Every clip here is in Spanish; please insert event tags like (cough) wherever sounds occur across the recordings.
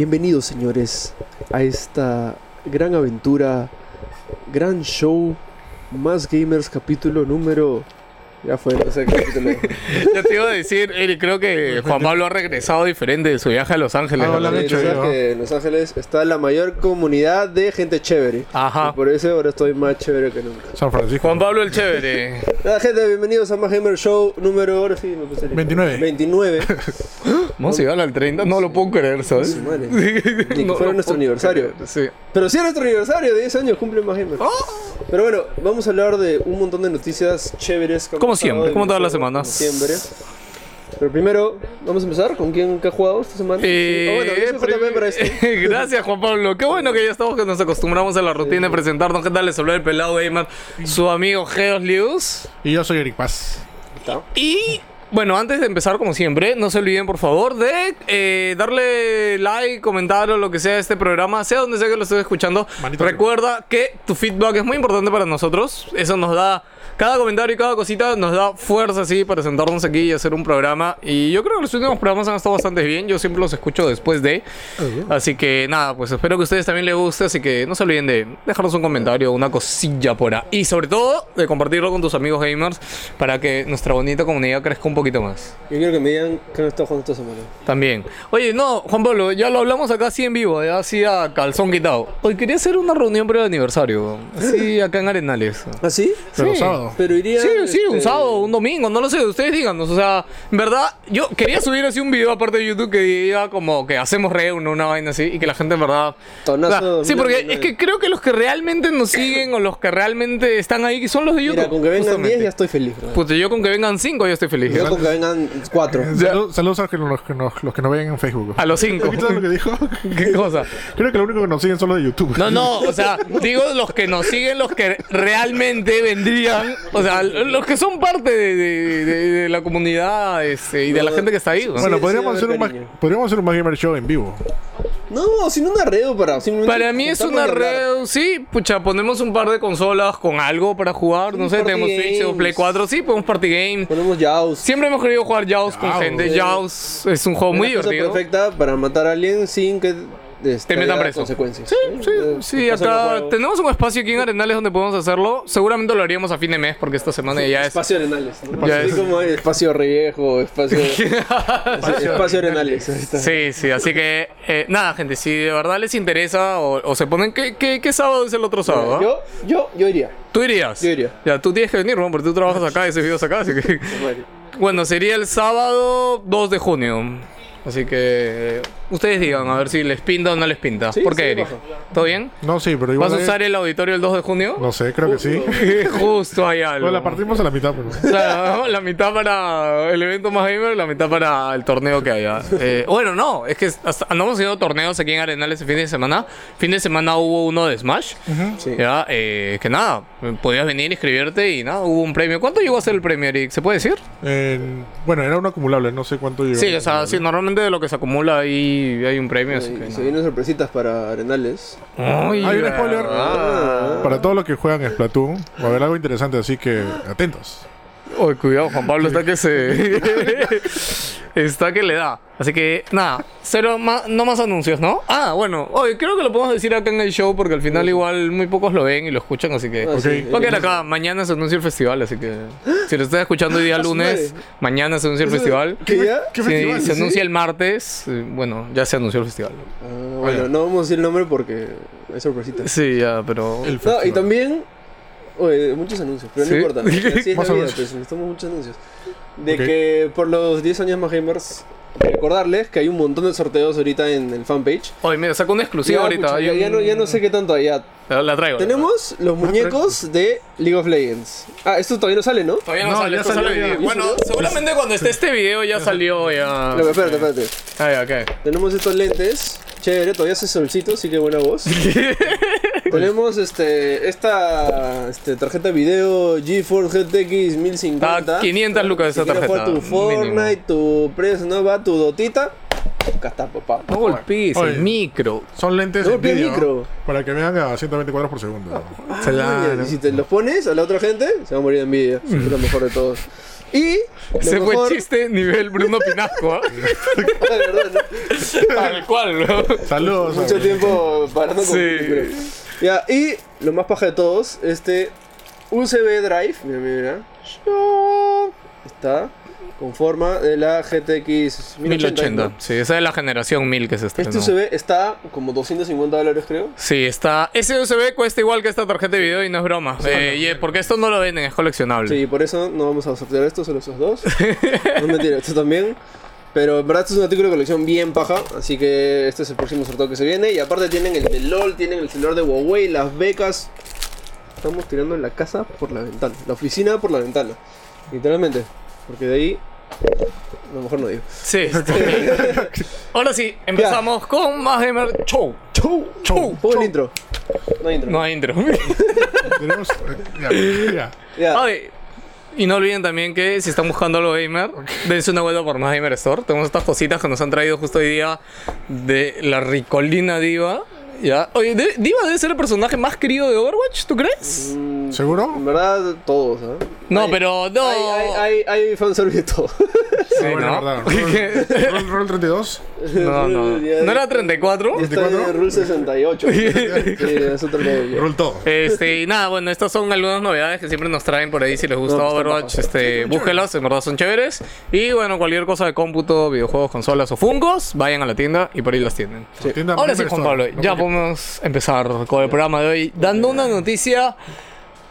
Bienvenidos señores a esta gran aventura, gran show, más gamers capítulo número... Ya fue, no sé qué capítulo. (laughs) Ya te iba a decir, Eric, creo que Juan Pablo ha regresado diferente de su viaje a Los Ángeles. Ah, ¿no? hola, Sí, hecho yo. que en Los Ángeles está la mayor comunidad de gente chévere. Ajá. Y por eso ahora estoy más chévere que nunca. San Francisco. Juan Pablo el chévere. Nada, gente, bienvenidos a Más Gamer Show número... Ahora sí, me puse el- 29. 29. Vamos a llegar al 30, no lo puedo creer, ¿sabes? Ni que (laughs) No fuera nuestro aniversario. creer, Sí. Pero sí es nuestro aniversario, de 10 años cumple Más Gamer. Pero bueno, vamos a hablar de un montón de noticias chéveres. que Como pasado siempre, como todas las semanas. Como siempre. Pero primero, vamos a empezar con quién qué ha jugado esta semana. Eh, Ah, bueno, para esto. (laughs) Gracias, Juan Pablo. Qué bueno que ya estamos, que nos acostumbramos a la rutina de presentarnos. ¿Qué tal? Les habló el pelado gamer, su amigo Geos Lius. Y yo soy Eric Paz. Está. Y bueno, antes de empezar, como siempre, no se olviden, por favor, de eh, darle like, comentar o lo que sea a este programa, sea donde sea que lo estés escuchando. Manito Recuerda que tu feedback es muy importante para nosotros. Eso nos da. Cada comentario y cada cosita nos da fuerza así para sentarnos aquí y hacer un programa. Y yo creo que los últimos programas han estado bastante bien. Yo siempre los escucho después de. Así que nada, pues espero que a ustedes también les guste. Así que no se olviden de dejarnos un comentario, una cosilla por ahí. Y sobre todo, de compartirlo con tus amigos gamers para que nuestra bonita comunidad crezca un poquito más. Yo quiero que me digan qué han estado jugando esta semana. También. Oye, no, Juan Pablo, ya lo hablamos acá así en vivo, ya así a calzón quitado. Hoy quería hacer una reunión para el aniversario. Así acá en Arenales. ¿Ah, sí? Pero Sí. sábado. Pero iría. Sí, sí, un este, sábado, un domingo, no lo sé, ustedes díganos. O sea, en verdad, yo quería subir así un video aparte de YouTube que diga como que hacemos reunión, una vaina así, y que la gente en verdad. Tonazo O sea, sí, porque 2019. es que creo que los que realmente nos siguen o los que realmente están ahí que son los de YouTube. Mira, con que vengan justamente. 10 ya estoy feliz. bro. Puta, yo con que vengan 5 ya estoy feliz. Yo con que vengan 4. Salud- saludos a los que, los, que nos, los que nos ven en Facebook. A los 5. ¿Viste lo que dijo? (laughs) ¿Qué cosa? Creo que lo único que nos siguen son los de YouTube. No, no, o sea, digo los que nos siguen, los que realmente vendrían, o sea, los que son parte de, de- de- de la comunidad este, y de la gente que está ahí. ¿no? Bueno, Sí, podríamos, hacer un más, podríamos hacer un más gamer show en vivo. No, sin un arreo para. simplemente Para mí es hablar. red, sí, pucha, ponemos un par de consolas con algo para jugar, no Un sé, tenemos Switch o. Play 4, sí, podemos party game. Ponemos Jaws. Siempre hemos querido jugar Jaws con gente. Jaws es un juego muy divertido. perfecta para matar a alguien sin que este, Te metan preso. consecuencias. Sí, ¿eh? sí, Eh, sí, los acá tenemos un espacio aquí en Arenales donde podemos hacerlo. Seguramente lo haríamos a fin de mes porque esta semana ya es Espacio Arenales. ¿no? Ya es. como espacio Reviejo, espacio. (laughs) espacio Arenales. ahí está. Sí, sí, así que eh, nada, gente, si de verdad les interesa o, o se ponen, ¿qué, qué, qué sábado es el otro sábado? ah? Yo, yo, yo iría. ¿Tú irías? Yo iría. Ya, tú tienes que venir, ¿no? Porque tú trabajas acá y ese video es acá, así que... Bueno, sería el sábado 2 de junio. Así que eh, ustedes digan, a ver si les pinta o no les pinta. Sí, ¿Por qué, sí, Eric? ¿Todo bien? No, sí, pero igual. ¿Vas a es- usar el auditorio el 2 de junio? No sé, creo que sí. (laughs) Justo hay algo. Bueno, la partimos a la mitad, pero. O sea, (laughs) la mitad para el evento más gamer y la mitad para el torneo que haya. Eh, bueno, no, es que hasta- andamos haciendo torneos aquí en Arenales el fin de semana. Fin de semana hubo uno de Smash. Sí. Ya, eh, que nada, podías venir, inscribirte y nada, hubo un premio. ¿Cuánto llegó a ser el premio, Eric? ¿Se puede decir? En- bueno, era un acumulable, no sé cuánto llegó. Sí, o sea, sí, normalmente de lo que se acumula ahí hay un premio. Así que, se no. vienen sorpresitas para Arenales. Ay, Hay un spoiler. verdad. Para todos los que juegan Splatoon, va a haber algo interesante, así que atentos. Ay, cuidado, Juan Pablo está que se. (laughs) está que le da. Así que, nada, cero más, no más anuncios, ¿no? Ah, bueno, hoy creo que lo podemos decir acá en el show porque al final igual muy pocos lo ven y lo escuchan, así que. Ah, sí. Va a quedar acá, mañana se anuncia el festival, así que. Si lo estás escuchando hoy día Ah, lunes, mañana se anuncia el festival. ¿Qué ya? ¿Qué Si festival? se ¿Sí? anuncia el martes, eh, bueno, ya se anunció el festival. Ah, bueno, no vamos a decir el nombre porque hay sorpresitas. Sí, ya, pero. El No, y también. Oye, muchos anuncios, pero ¿Sí? no importa. Así es la (laughs) vida, pues, necesitamos muchos anuncios. De Ok. que por los 10 años más gamers, recordarles que hay un montón de sorteos ahorita en el fanpage. Oye, mira, saco una exclusiva Ya, ahorita. pucha, ya, ya un- no, ya no sé qué tanto hay. ya. La, la traigo. Tenemos los muñecos de League of Legends. Ah, esto todavía no sale, ¿no? Todavía no, No, sale, ya esto salió, sale ya. Bueno, seguramente cuando esté este video ya salió ya. No, espérate, espérate. Ah. Tenemos estos lentes. Chévere, todavía hace solcito, así que buena voz. (laughs) Tenemos este esta este, tarjeta de video GeForce GTX 1050. Ah, 500 lucas quieres tarjeta, jugar tu Fortnite, mínimo. tu Press Nova, tu Dotita. Acá está, papá. No golpees, Oye. el micro. Son lentes vídeo micro. para que vean a 120 cuadros por segundo. Ah, Y si te los pones a la otra gente, se va a morir de envidia. Es lo mejor de todos. Y lo Ese fue mejor- chiste nivel Bruno Pinasco, ¿ah? (laughs) Ah, de. Tal cual, ¿no? Saludos. Mucho tiempo parando con Sí. pero- Ya, y lo más paja de todos, este USB Drive, mira, mira, mira. Está con forma de la GTX 1080. 1080. Sí, esa es la generación 1000 que se estrenó. Este USB está como 250 dólares, creo. Sí, está. Ese USB cuesta igual que esta tarjeta de video y no es broma. Eh, y, eh, porque esto no lo venden, es coleccionable. Sí, por eso no vamos a sortear esto, solo esos dos. (laughs) no es mentira, esto también. Pero en verdad esto es un artículo de colección bien paja, así que este es el próximo sorteo que se viene. Y aparte tienen el de LOL, tienen el celular de Huawei, las becas. Estamos tirando la casa por la ventana, la oficina por la ventana. Literalmente. Porque de ahí... A lo mejor no digo. Sí. (laughs) Ahora sí, empezamos con más Gamer Show. Chau. el intro. No hay intro. No hay intro. (laughs) Tenemos. Ya, ya. Ya. Ay, y no olviden también que si están buscando algo gamer, dense una vuelta por Más Gamer Store. Tenemos estas cositas que nos han traído justo hoy día de la Ricolina Diva. ¿Ya? Oye, de- Diva debe ser el personaje más querido de Overwatch, ¿tú crees? Mm, ¿Seguro? En verdad, todos, ¿ah? No, Hay- pero no. Hay, hay, hay, hay fanservice de todo. (laughs) Sí, bueno, ¿no? verdad. Roll, roll, roll 32. No, no. (laughs) Ya- ¿No era 34? ya Está en el Rule 68. (laughs) sí, es otro. Roll todo. Este, y nada, bueno, estas son algunas novedades que siempre nos traen por ahí. Si les gusta No, están Overwatch, bajas. este, búsquelas, en verdad son chéveres. Y bueno, cualquier cosa de cómputo, videojuegos, consolas o fungos, vayan a la tienda y por ahí las tienen. Sí. Tienda Ahora sí, Juan Store. Pablo, No, ya podemos empezar con el programa de hoy, dando una noticia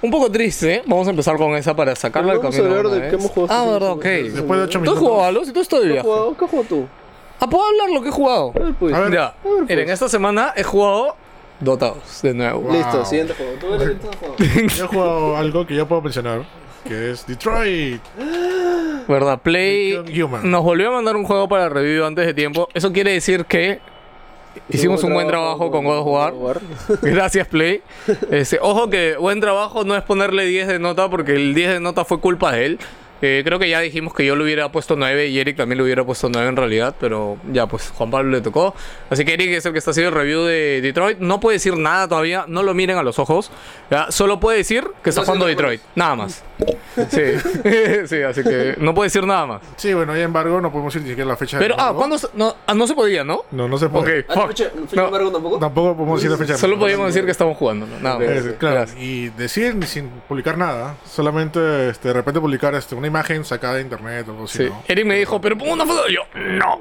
un poco triste. Vamos a empezar con esa para sacarla del Pero vamos camino. a hablar de qué hemos jugado Ah, estos verdad, ok. meses. Después de 8 ¿Tú has jugado algo? Si tú estás de ¿Qué has viaje. jugado? ¿Qué has jugado tú? Ah, ¿puedo hablar lo que he jugado? A ver, pues. A ver. Ya, pues. miren, esta semana he jugado Dota 2 de nuevo. Wow. Listo, siguiente juego. ¿Tú eres (laughs) el juego? Yo he jugado algo que ya puedo mencionar. Que es Detroit. ¿Verdad? Play nos volvió a mandar un juego para review antes de tiempo. Eso quiere decir que hicimos un buen trabajo con God of War. (laughs) Gracias, Play. (laughs) Este, ojo que buen trabajo no es ponerle 10 de nota porque el 10 de nota fue culpa de él. Eh, creo que ya dijimos que yo le hubiera puesto 9 y Eric también le hubiera puesto 9 en realidad, pero ya pues Juan Pablo le tocó. Así que Eric es el que está haciendo el review de Detroit. No puede decir nada todavía, no lo miren a los ojos. ¿ya? Solo puede decir que está No jugando Detroit, nada más. Sí. (laughs) sí, así que no puede decir nada más. Sí, bueno, hay embargo, no podemos decir ni siquiera la fecha. de Pero, ah, embargo. ¿cuándo? se- No, ah, no se podía, ¿no? No, no se Ok, puede. ¿Ah, fuck. fecha- fecha No, embargo tampoco? Tampoco podemos decir la fecha. de Solo podíamos decir que estamos jugando, ¿no? Nada más. Eh, claro, Gracias. y decir sin publicar nada, solamente este, de repente publicar este, una imagen sacada de internet o algo así. Sí. ¿no? Eric me dijo, pero pongo una foto. Yo, no,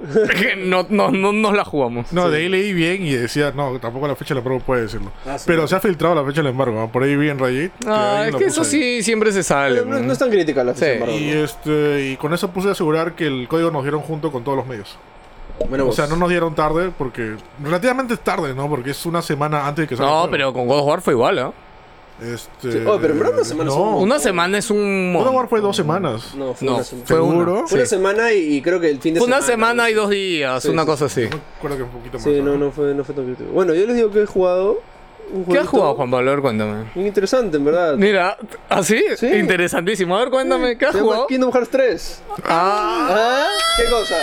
(laughs) no, no, no nos la jugamos. No, de ahí leí bien y decía, no, tampoco la fecha del embargo puede decirlo. Ah, sí. Pero se ha filtrado la fecha del embargo, ¿no? por ahí vi en Reddit. Ah, es que eso ahí. sí siempre se sale. No, es tan crítica la fecha Sí. de embargo. Y, este, y con eso puse a asegurar que el código nos dieron junto con todos los medios. Bueno, O sea, no nos dieron tarde porque... Relativamente tarde, ¿no? Porque es una semana antes de que salga el No, juego. pero con God of War fue igual, ¿ah? Este... Sí, oh, pero en verdad una semana no. son- Una semana es un. God of War fue dos semanas. No, fue No, una semana. fue una. ¿Seguro? Fue una Sí. semana y, y creo que el fin de Fue una semana. semana y dos días, Sí, una sí, cosa así. Me acuerdo que un poquito más. Sí, no, no fue, no fue tan crítico. Bueno, yo les digo que he jugado. Un ¿Qué has jugado, Juan Pablo? A ver, cuéntame. Bien interesante, en verdad. Mira, ¿así? Sí. Interesantísimo. A ver, cuéntame, ¿qué has jugado? Kingdom Hearts 3. Ah, ¿Ah? ¿Qué cosa?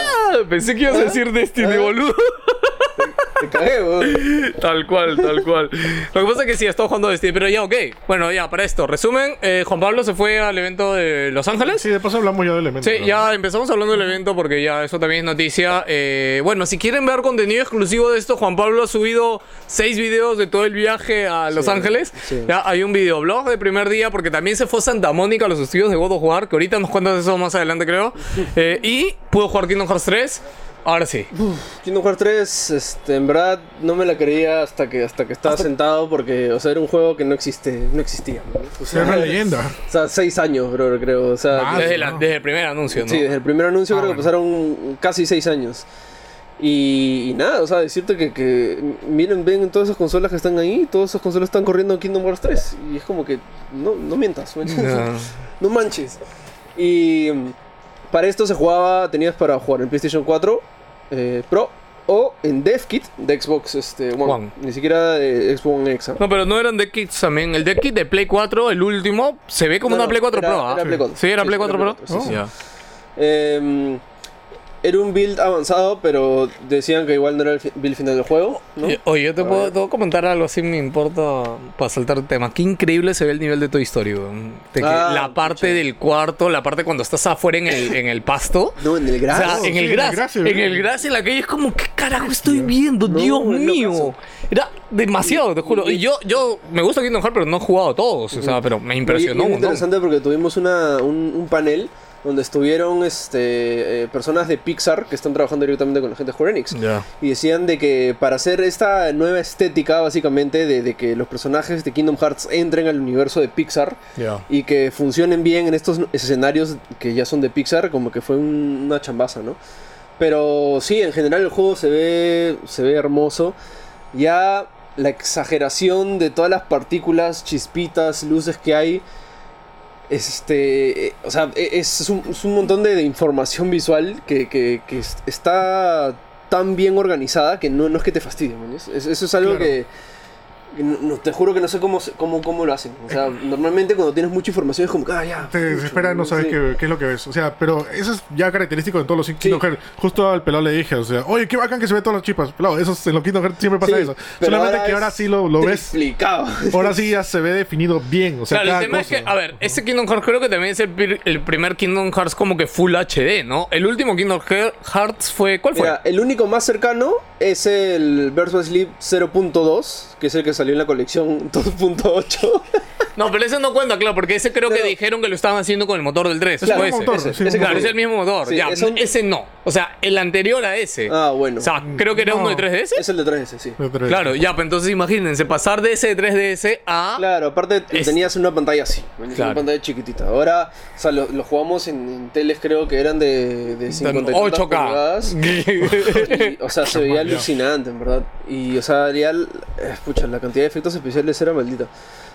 pensé que ibas a decir Destiny, ¿Ah? boludo. (laughs) Te cagué, (laughs) weón. Tal cual, tal cual. Lo que pasa es que sí, estaba jugando Destiny, pero ya, ok. Bueno, ya, para esto, resumen, eh, Juan Pablo se fue al evento de Los Ángeles. Sí, de paso hablamos ya del elemento. Sí, ¿no? ya empezamos hablando del evento porque ya eso también es noticia. Eh, bueno, si quieren ver contenido exclusivo de esto, Juan Pablo ha subido seis videos de todo el viaje a Los Sí, Ángeles. sí. Ya hay un videoblog de primer día porque también se fue a Santa Mónica a los estudios de God of War, que ahorita nos cuentas eso más adelante creo. Eh, y pudo jugar Kingdom Hearts 3. Ahora sí. Kingdom Hearts 3, este, en verdad no me la creía hasta que hasta que estaba sentado porque, o sea, era un juego que no existe, no existía. ¿no? O una leyenda. o sea, seis años, bro, creo. O sea, Ah, desde, la- ¿no? desde el primer anuncio, ¿no? sí, desde el primer anuncio Ah, creo que pasaron casi seis años. Y, y nada, o sea, decirte que, que miren, ven todas esas consolas que están ahí, todas esas consolas están corriendo Kingdom Hearts 3. Y es como que, no, no mientas. No. (laughs) no manches. Y para esto se jugaba, tenías para jugar en PlayStation 4 eh, Pro o en DevKit de Xbox este, One. One. Ni siquiera de Xbox One X. ¿ah? No, pero no eran deck kits también. El deck kit de Play 4, el último, se ve como No, una no, Play 4 era- Pro. ¿ah? era Play 4. Sí, era Sí, Play sí, 4 era Pro. Play 4, sí, sí. Ya. Eh, era un build avanzado, pero decían que igual no era el fi- build final del juego, ¿no? Eh, Oye, yo te puedo, ver. te puedo comentar algo así, me importa para saltar el tema. Qué increíble se ve el nivel de Toy Story, weón. De que Ah, la parte del cuarto, la parte cuando estás afuera en el, en el pasto. (laughs) No, en el O gras. sea, en sí, el en el gras, en el gras en la calle es como, ¿qué carajo estoy viendo? No, Dios mío. Era demasiado, te juro. Y yo, yo me gusta Kingdom Hearts, pero no he jugado a todos. O sea, pero me impresionó es interesante porque tuvimos una, un, un panel donde estuvieron este, eh, personas de Pixar que están trabajando directamente con la gente de Square Enix. Y decían de que para hacer esta nueva estética, básicamente, de, de que los personajes de Kingdom Hearts entren al universo de Pixar y que funcionen bien en estos escenarios que ya son de Pixar, como que fue un- una chambaza, ¿no? Pero sí, en general el juego se ve, se ve hermoso. Ya la exageración de todas las partículas, chispitas, luces que hay. Este, eh, o sea, e- es, un, es un montón de, de información visual que, que- que es- está tan bien organizada que no, no es que te fastidie, Eso es algo Claro. que no- te juro que no sé cómo, se- cómo, cómo lo hacen. O sea, normalmente cuando tienes mucha información es como que, ah, ya. Te desespera, no sabes Sí. qué, qué es lo que ves. O sea, pero eso es ya característico de todos los Kingdom Sí. Hearts. Justo al pelado le dije, o sea, oye, qué bacán que se ve todas las chipas. Pelado, eso es- en los Kingdom Hearts siempre pasa Sí, eso. Solamente que es ahora sí lo, lo ves. triplicado. Ahora sí ya se ve definido bien. O sea, Claro, el cada tema cosa. es que, a ver, este Kingdom Hearts creo que también es el, el primer Kingdom Hearts como que Full HD, ¿no? El último Kingdom Hear- Hearts fue. ¿Cuál fue? Mira, el único más cercano es el by Sleep 0.2, que es el que salió en la colección (laughs) 2.8. No, pero ese no cuenta, claro, porque ese creo que Pero- dijeron que lo estaban haciendo con el motor del 3. Claro, ese. motor, ese, sí, ese Claro, que es el mismo motor. Sí, ya, es un- ese no. O sea, el anterior a ese. Ah, bueno. O sea, creo que era No. uno de 3DS. Es el de 3DS, sí. De tres. Claro, ya, pues entonces imagínense, pasar de ese de 3DS a. Claro, aparte Es- tenías una pantalla así, Claro. una pantalla chiquitita. Ahora, o sea, lo, lo jugamos en, en teles creo que eran de, de 50 y tantas 8K. pulgadas. (laughs) Y, o sea, se veía alucinante, en verdad. Y, o sea, ya, el- eh, la cantidad de efectos especiales era maldita.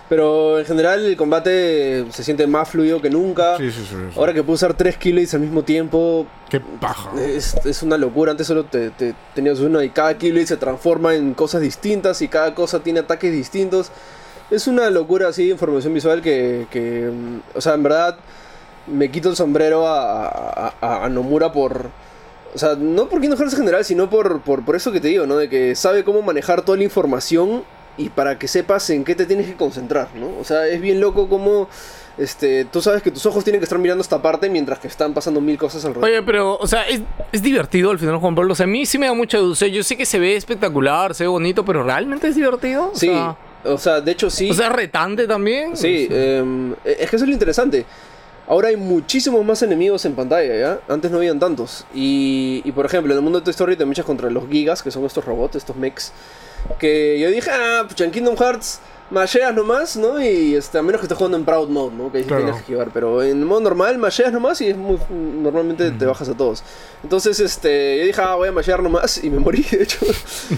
Pero en general el combate se siente más fluido que nunca. Sí, sí, sí. Ahora que puedo usar tres keyblades al mismo tiempo, Qué paja. es, es una locura. Antes solo te, te- tenías uno y cada keyblade se transforma en cosas distintas y cada cosa tiene ataques distintos. Es una locura así de información visual que, que, o sea, en verdad me quito el sombrero a, a- a- a Nomura por... O sea, no por Kingdom Hearts en general, sino por, por, por eso que te digo, ¿no? De que sabe cómo manejar toda la información y para que sepas en qué te tienes que concentrar, ¿no? O sea, es bien loco como... Este, tú sabes que tus ojos tienen que estar mirando esta parte mientras que están pasando mil cosas alrededor. Oye, pero, o sea, es, es divertido al final, Juan Pablo. O sea, a mí sí me da mucha dulce. Yo sé que se ve espectacular, se ve bonito, pero ¿realmente es divertido? O Sí, sea, o sea, de hecho sí. o sea, retante también. sí, em, es que eso es lo interesante. Ahora hay muchísimos más enemigos en pantalla, ¿ya? Antes no habían tantos. Y, y, por ejemplo, en el mundo de Toy Story te mechas contra los Gigas, que son estos robots, estos mechs. Que yo dije, ah, pucha, en Kingdom Hearts masheas nomás, ¿no? Y este, a menos que estés jugando en Proud Mode, ¿no? Que ahí Claro. tienes que esquivar. Pero en modo normal, masheas nomás y es muy, normalmente te bajas a todos. Entonces, este, yo dije, ah, voy a mashear nomás y me morí, (laughs) de hecho,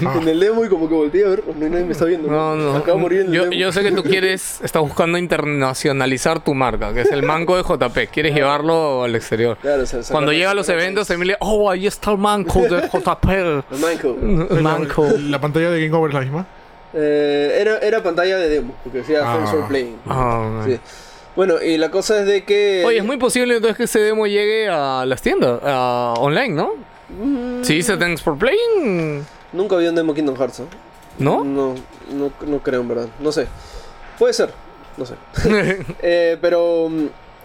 en el demo y como que volteé a ver, no hay nadie me está viendo. No, no. Acabo de morir en el yo, demo. yo sé que tú quieres, estás buscando internacionalizar tu marca, que es el manco de JP. Quieres llevarlo al exterior. Claro, o sea, Cuando llega a los eventos. Emilia, oh, ahí está el manco de JP. (laughs) El Manco. El manco. La pantalla de Game Over es la misma. Eh, era, era pantalla de demo, porque decía Ah. Friends for Playing. Ah, Sí. Bueno, y la cosa es de que. Oye, es muy posible entonces que ese demo llegue a las tiendas, a online, ¿no? Mm, Si dice Thanks for Playing, Nunca vi un demo Kingdom Hearts. ¿eh? ¿no? No, no, no creo en verdad. No sé. Puede ser. No sé. (laughs) Eh, pero.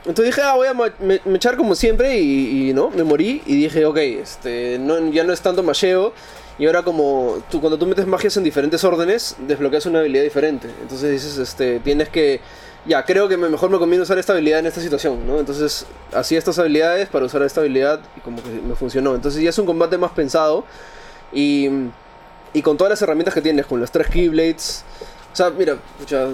Entonces dije, ah, voy a me, echar como siempre y, no, me morí y dije, ok, este, no, ya no es tanto macheo y ahora como tú, cuando tú metes magias en diferentes órdenes, desbloqueas una habilidad diferente. Entonces dices, este, tienes que, ya, creo que me- mejor me conviene usar esta habilidad en esta situación, ¿no? Entonces hacía estas habilidades para usar esta habilidad y como que me funcionó. Entonces ya es un combate más pensado y, y con todas las herramientas que tienes, con las tres Keyblades. O sea, mira, pucha,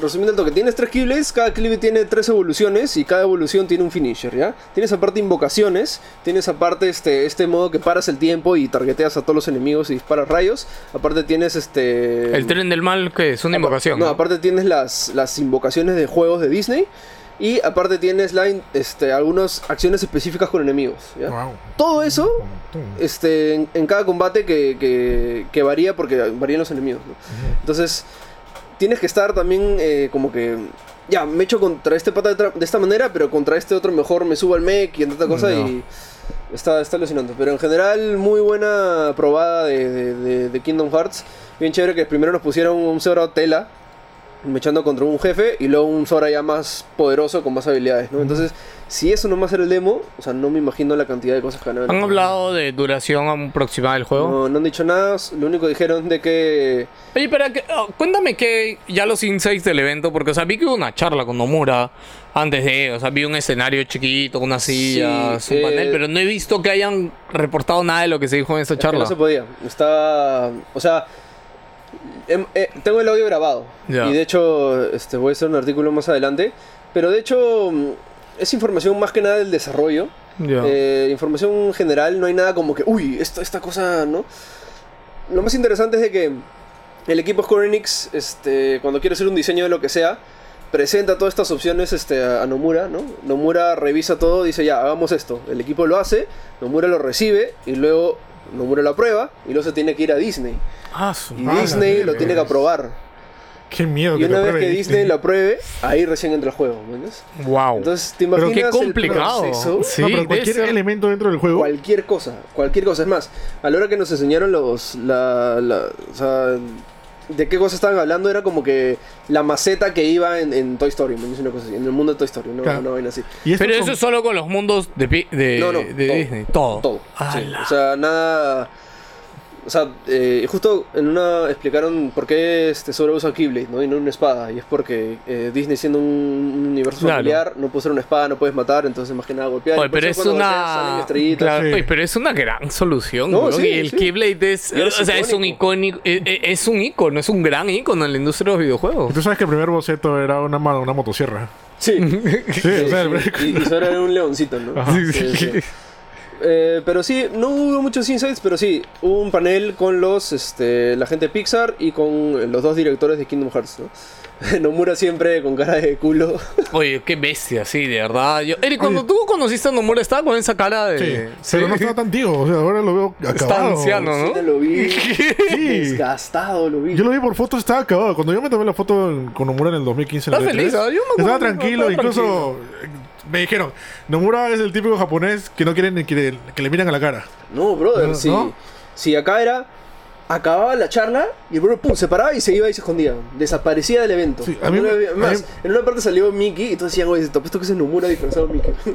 resumiendo el toque, tienes tres Keyblades, cada Keyblade tiene tres evoluciones y cada evolución tiene un finisher, ¿ya? Tienes aparte invocaciones, tienes aparte este, este modo que paras el tiempo y targeteas a todos los enemigos y disparas rayos. Aparte tienes este... El tren del mal, que es una invocación. No, ¿no? aparte tienes las, las invocaciones de juegos de Disney. Y aparte tienes la, este, algunas acciones específicas con enemigos. ¿ya? Wow. Todo eso este, en, en cada combate que, que- que varía porque varían los enemigos. ¿no? Entonces, tienes que estar también eh, como que. Ya, me echo contra este pata de, de esta manera, pero contra este otro mejor me subo al mech y entre otra cosa. No. Y, Está, está alucinante. Pero en general, muy buena probada de, de- de- Kingdom Hearts. Bien chévere que primero nos pusieron un Zora Tela, mechando contra un jefe, y luego un Zora ya más poderoso con más habilidades, ¿no? Entonces, si eso nomás era el demo, o sea, no me imagino la cantidad de cosas que van a haber. ¿Han hablado de duración aproximada del juego? No, no han dicho nada, lo único que dijeron de que... Oye, pero que- oh, cuéntame que ya los insights del evento, porque, o sea, vi que hubo una charla con Nomura antes de, o sea, vi un escenario chiquito, unas sillas, Sí, un eh, panel, pero no he visto que hayan reportado nada de lo que se dijo en esa Es charla. no se podía. Está. O sea. Em- eh, tengo el audio grabado. Y de hecho, este, voy a hacer un artículo más adelante. Pero de hecho, mm, es información más que nada del desarrollo. Ya. Eh, información general, no hay nada como que, uy, esto, esta cosa, ¿no? Lo más interesante es de que el equipo Square Enix, este, cuando quiere hacer un diseño de lo que sea, presenta todas estas opciones este, a a Nomura, ¿no? Nomura revisa todo, dice, ya, hagamos esto. El equipo lo hace, Nomura lo recibe y luego Nomura lo aprueba y luego se tiene que ir a Disney. Ah, su- Y Disney lo tiene que aprobar. Qué miedo Y que una vez que Disney lo apruebe, ahí recién entra el juego, ¿me entiendes? wow. Entonces, ¿te pero imaginas qué el complicado. proceso? Sí, no, pero cualquier ser- elemento dentro del juego. Cualquier cosa, cualquier cosa. Es más, a la hora que nos enseñaron los. La, la- o sea, de qué cosa estaban hablando era como que la maceta que iba en, en Toy Story, me dice una cosa así, en el mundo de Toy Story, no Claro. una vaina así. Y Pero eso es solo con los mundos de, pi- de, No, no, de todo. Disney. Todo. Todo. sí. O sea, nada. O sea, eh, justo en una explicaron por qué este Sora usa Keyblade, ¿no? Y no una espada. Y es porque eh, Disney siendo un, un universo Claro. familiar, no puede ser una espada, no puedes matar, entonces más que nada golpear. Oye, pero es golpeas una. estrellitas. Claro, Sí. oye, pero es una gran solución. No, sí, y el sí. Keyblade es. O sea, es un icónico. eh, eh, Es un icono, es un gran icono en la industria de los videojuegos. Tú sabes que el primer boceto era una, una motosierra. Sí. Sí, (laughs) Sí, o sea, el- sí. (laughs) Y, y Sora era un leoncito, ¿no? Ajá. Sí, sí. Eh, pero sí, no hubo muchos insights, pero sí, hubo un panel con los, este, la gente de Pixar y con los dos directores de Kingdom Hearts, ¿no? (laughs) Nomura siempre con cara de culo. (laughs) Oye, qué bestia, sí, de verdad. Yo, Eric, cuando tú conociste a Nomura, estaba con esa cara de. Sí, pero no estaba tan tío, o sea, ahora lo veo acabado. Está anciano, ¿no? Sí, lo vi (laughs) Sí. desgastado, lo vi. Yo lo vi por foto, estaba acabado. Cuando yo me tomé la foto con Nomura en el 2015, en el Estás E3, feliz, ¿ah? Yo me acuerdo estaba tranquilo, estaba incluso eh, me dijeron, Nomura es el típico japonés que no quieren ni que, que le miren a la cara. No, brother, No, si, ¿no? si acá era. Acababa la charla y el brother pum, se paraba y se iba y se escondía. Desaparecía del evento. Sí, a mí me- a más, mí- en una parte salió Mickey y todos decían, oye, te apuesto que es Nomura disfrazado Mickey. (laughs)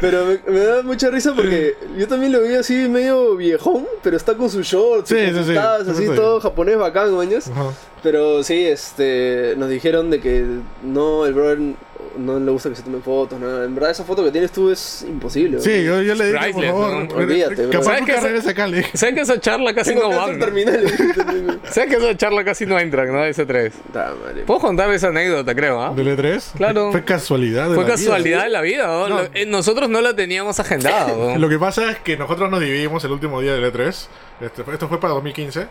Pero me, me da mucha risa porque yo también lo vi así medio viejón, pero está con sus shorts, Sí, con sí, sus sí, sí, así sí. todo japonés bacán, mañas. Pero sí, este, nos dijeron de que no, el brother no le gusta que se tomen fotos, nada. En verdad esa foto que tienes tú es imposible. Sí, yo, yo le dije, por Priceless, favor, ¿no? Olvídate, capaz es acá, le dije. ¿Sabes que esa charla casi Tengo no terminal. (laughs) ¿Sabes que esa charla casi no entran, no? Ese 3. Puta madre. Puedo contar esa anécdota, creo, ¿ah? ¿Del E3? Claro. Fue casualidad. de Fue la vida. casualidad de la vida, ¿no? No. Lo- eh, Nosotros no la teníamos agendada, (laughs) ¿no? Lo que pasa es que nosotros nos dividimos el último día del E3. Este, esto fue para 2015.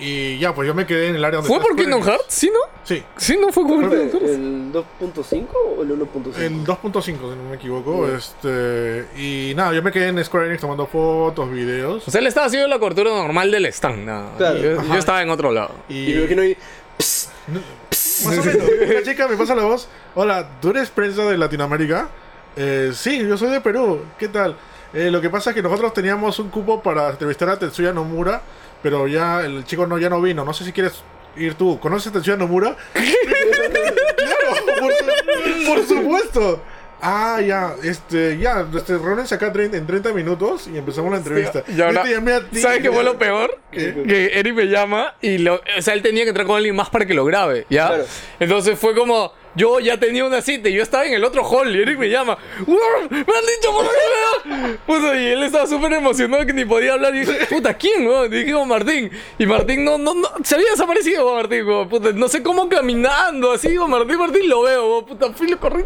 Y ya, pues yo me quedé en el área donde ¿Fue por Kingdom. Hearts? ¿Sí, no? Sí, Sí, no fue por ¿Fue Kingdom Hearts. ¿El 2.5 o el 1.5? el 2.5, si no me equivoco. Este, y nada, yo me quedé en Square Enix tomando fotos, videos. O sea, él estaba haciendo la cobertura normal del stand. nada. Claro. Yo, estaba en otro lado. Y me imagino ahí. Más o menos. Una chica me pasa la voz. Hola, ¿tú eres prensa de Latinoamérica? Eh, sí, yo soy de Perú. ¿Qué tal? Eh, lo que pasa es que nosotros teníamos un cupo para entrevistar a Tetsuya Nomura, pero ya el chico no, ya no vino. No sé si quieres ir tú. ¿Conoces a Tetsuya Nomura? (laughs) claro, por, su- por supuesto. Ah, ya, este, ya, este, reúnense acá en 30 minutos y empezamos la entrevista. Y ahora, Yo te llamé a ti. ¿Sabes qué fue lo peor? ¿Qué? Que Eric me llama y lo, o sea, él tenía que entrar con alguien más para que lo grabe, ¿ya? Claro. Entonces fue como, yo ya tenía una cita y yo estaba en el otro hall y Eric me llama, "Wow, ¡Me han dicho por qué Puta, y él estaba súper emocionado que ni podía hablar y dije, puta, ¿quién? Y dijimos Martín. Y Martín no, no, no, se había desaparecido weón, Martín, no sé cómo caminando, así, weón, Martín, Martín lo veo, puta, fui lo corrí.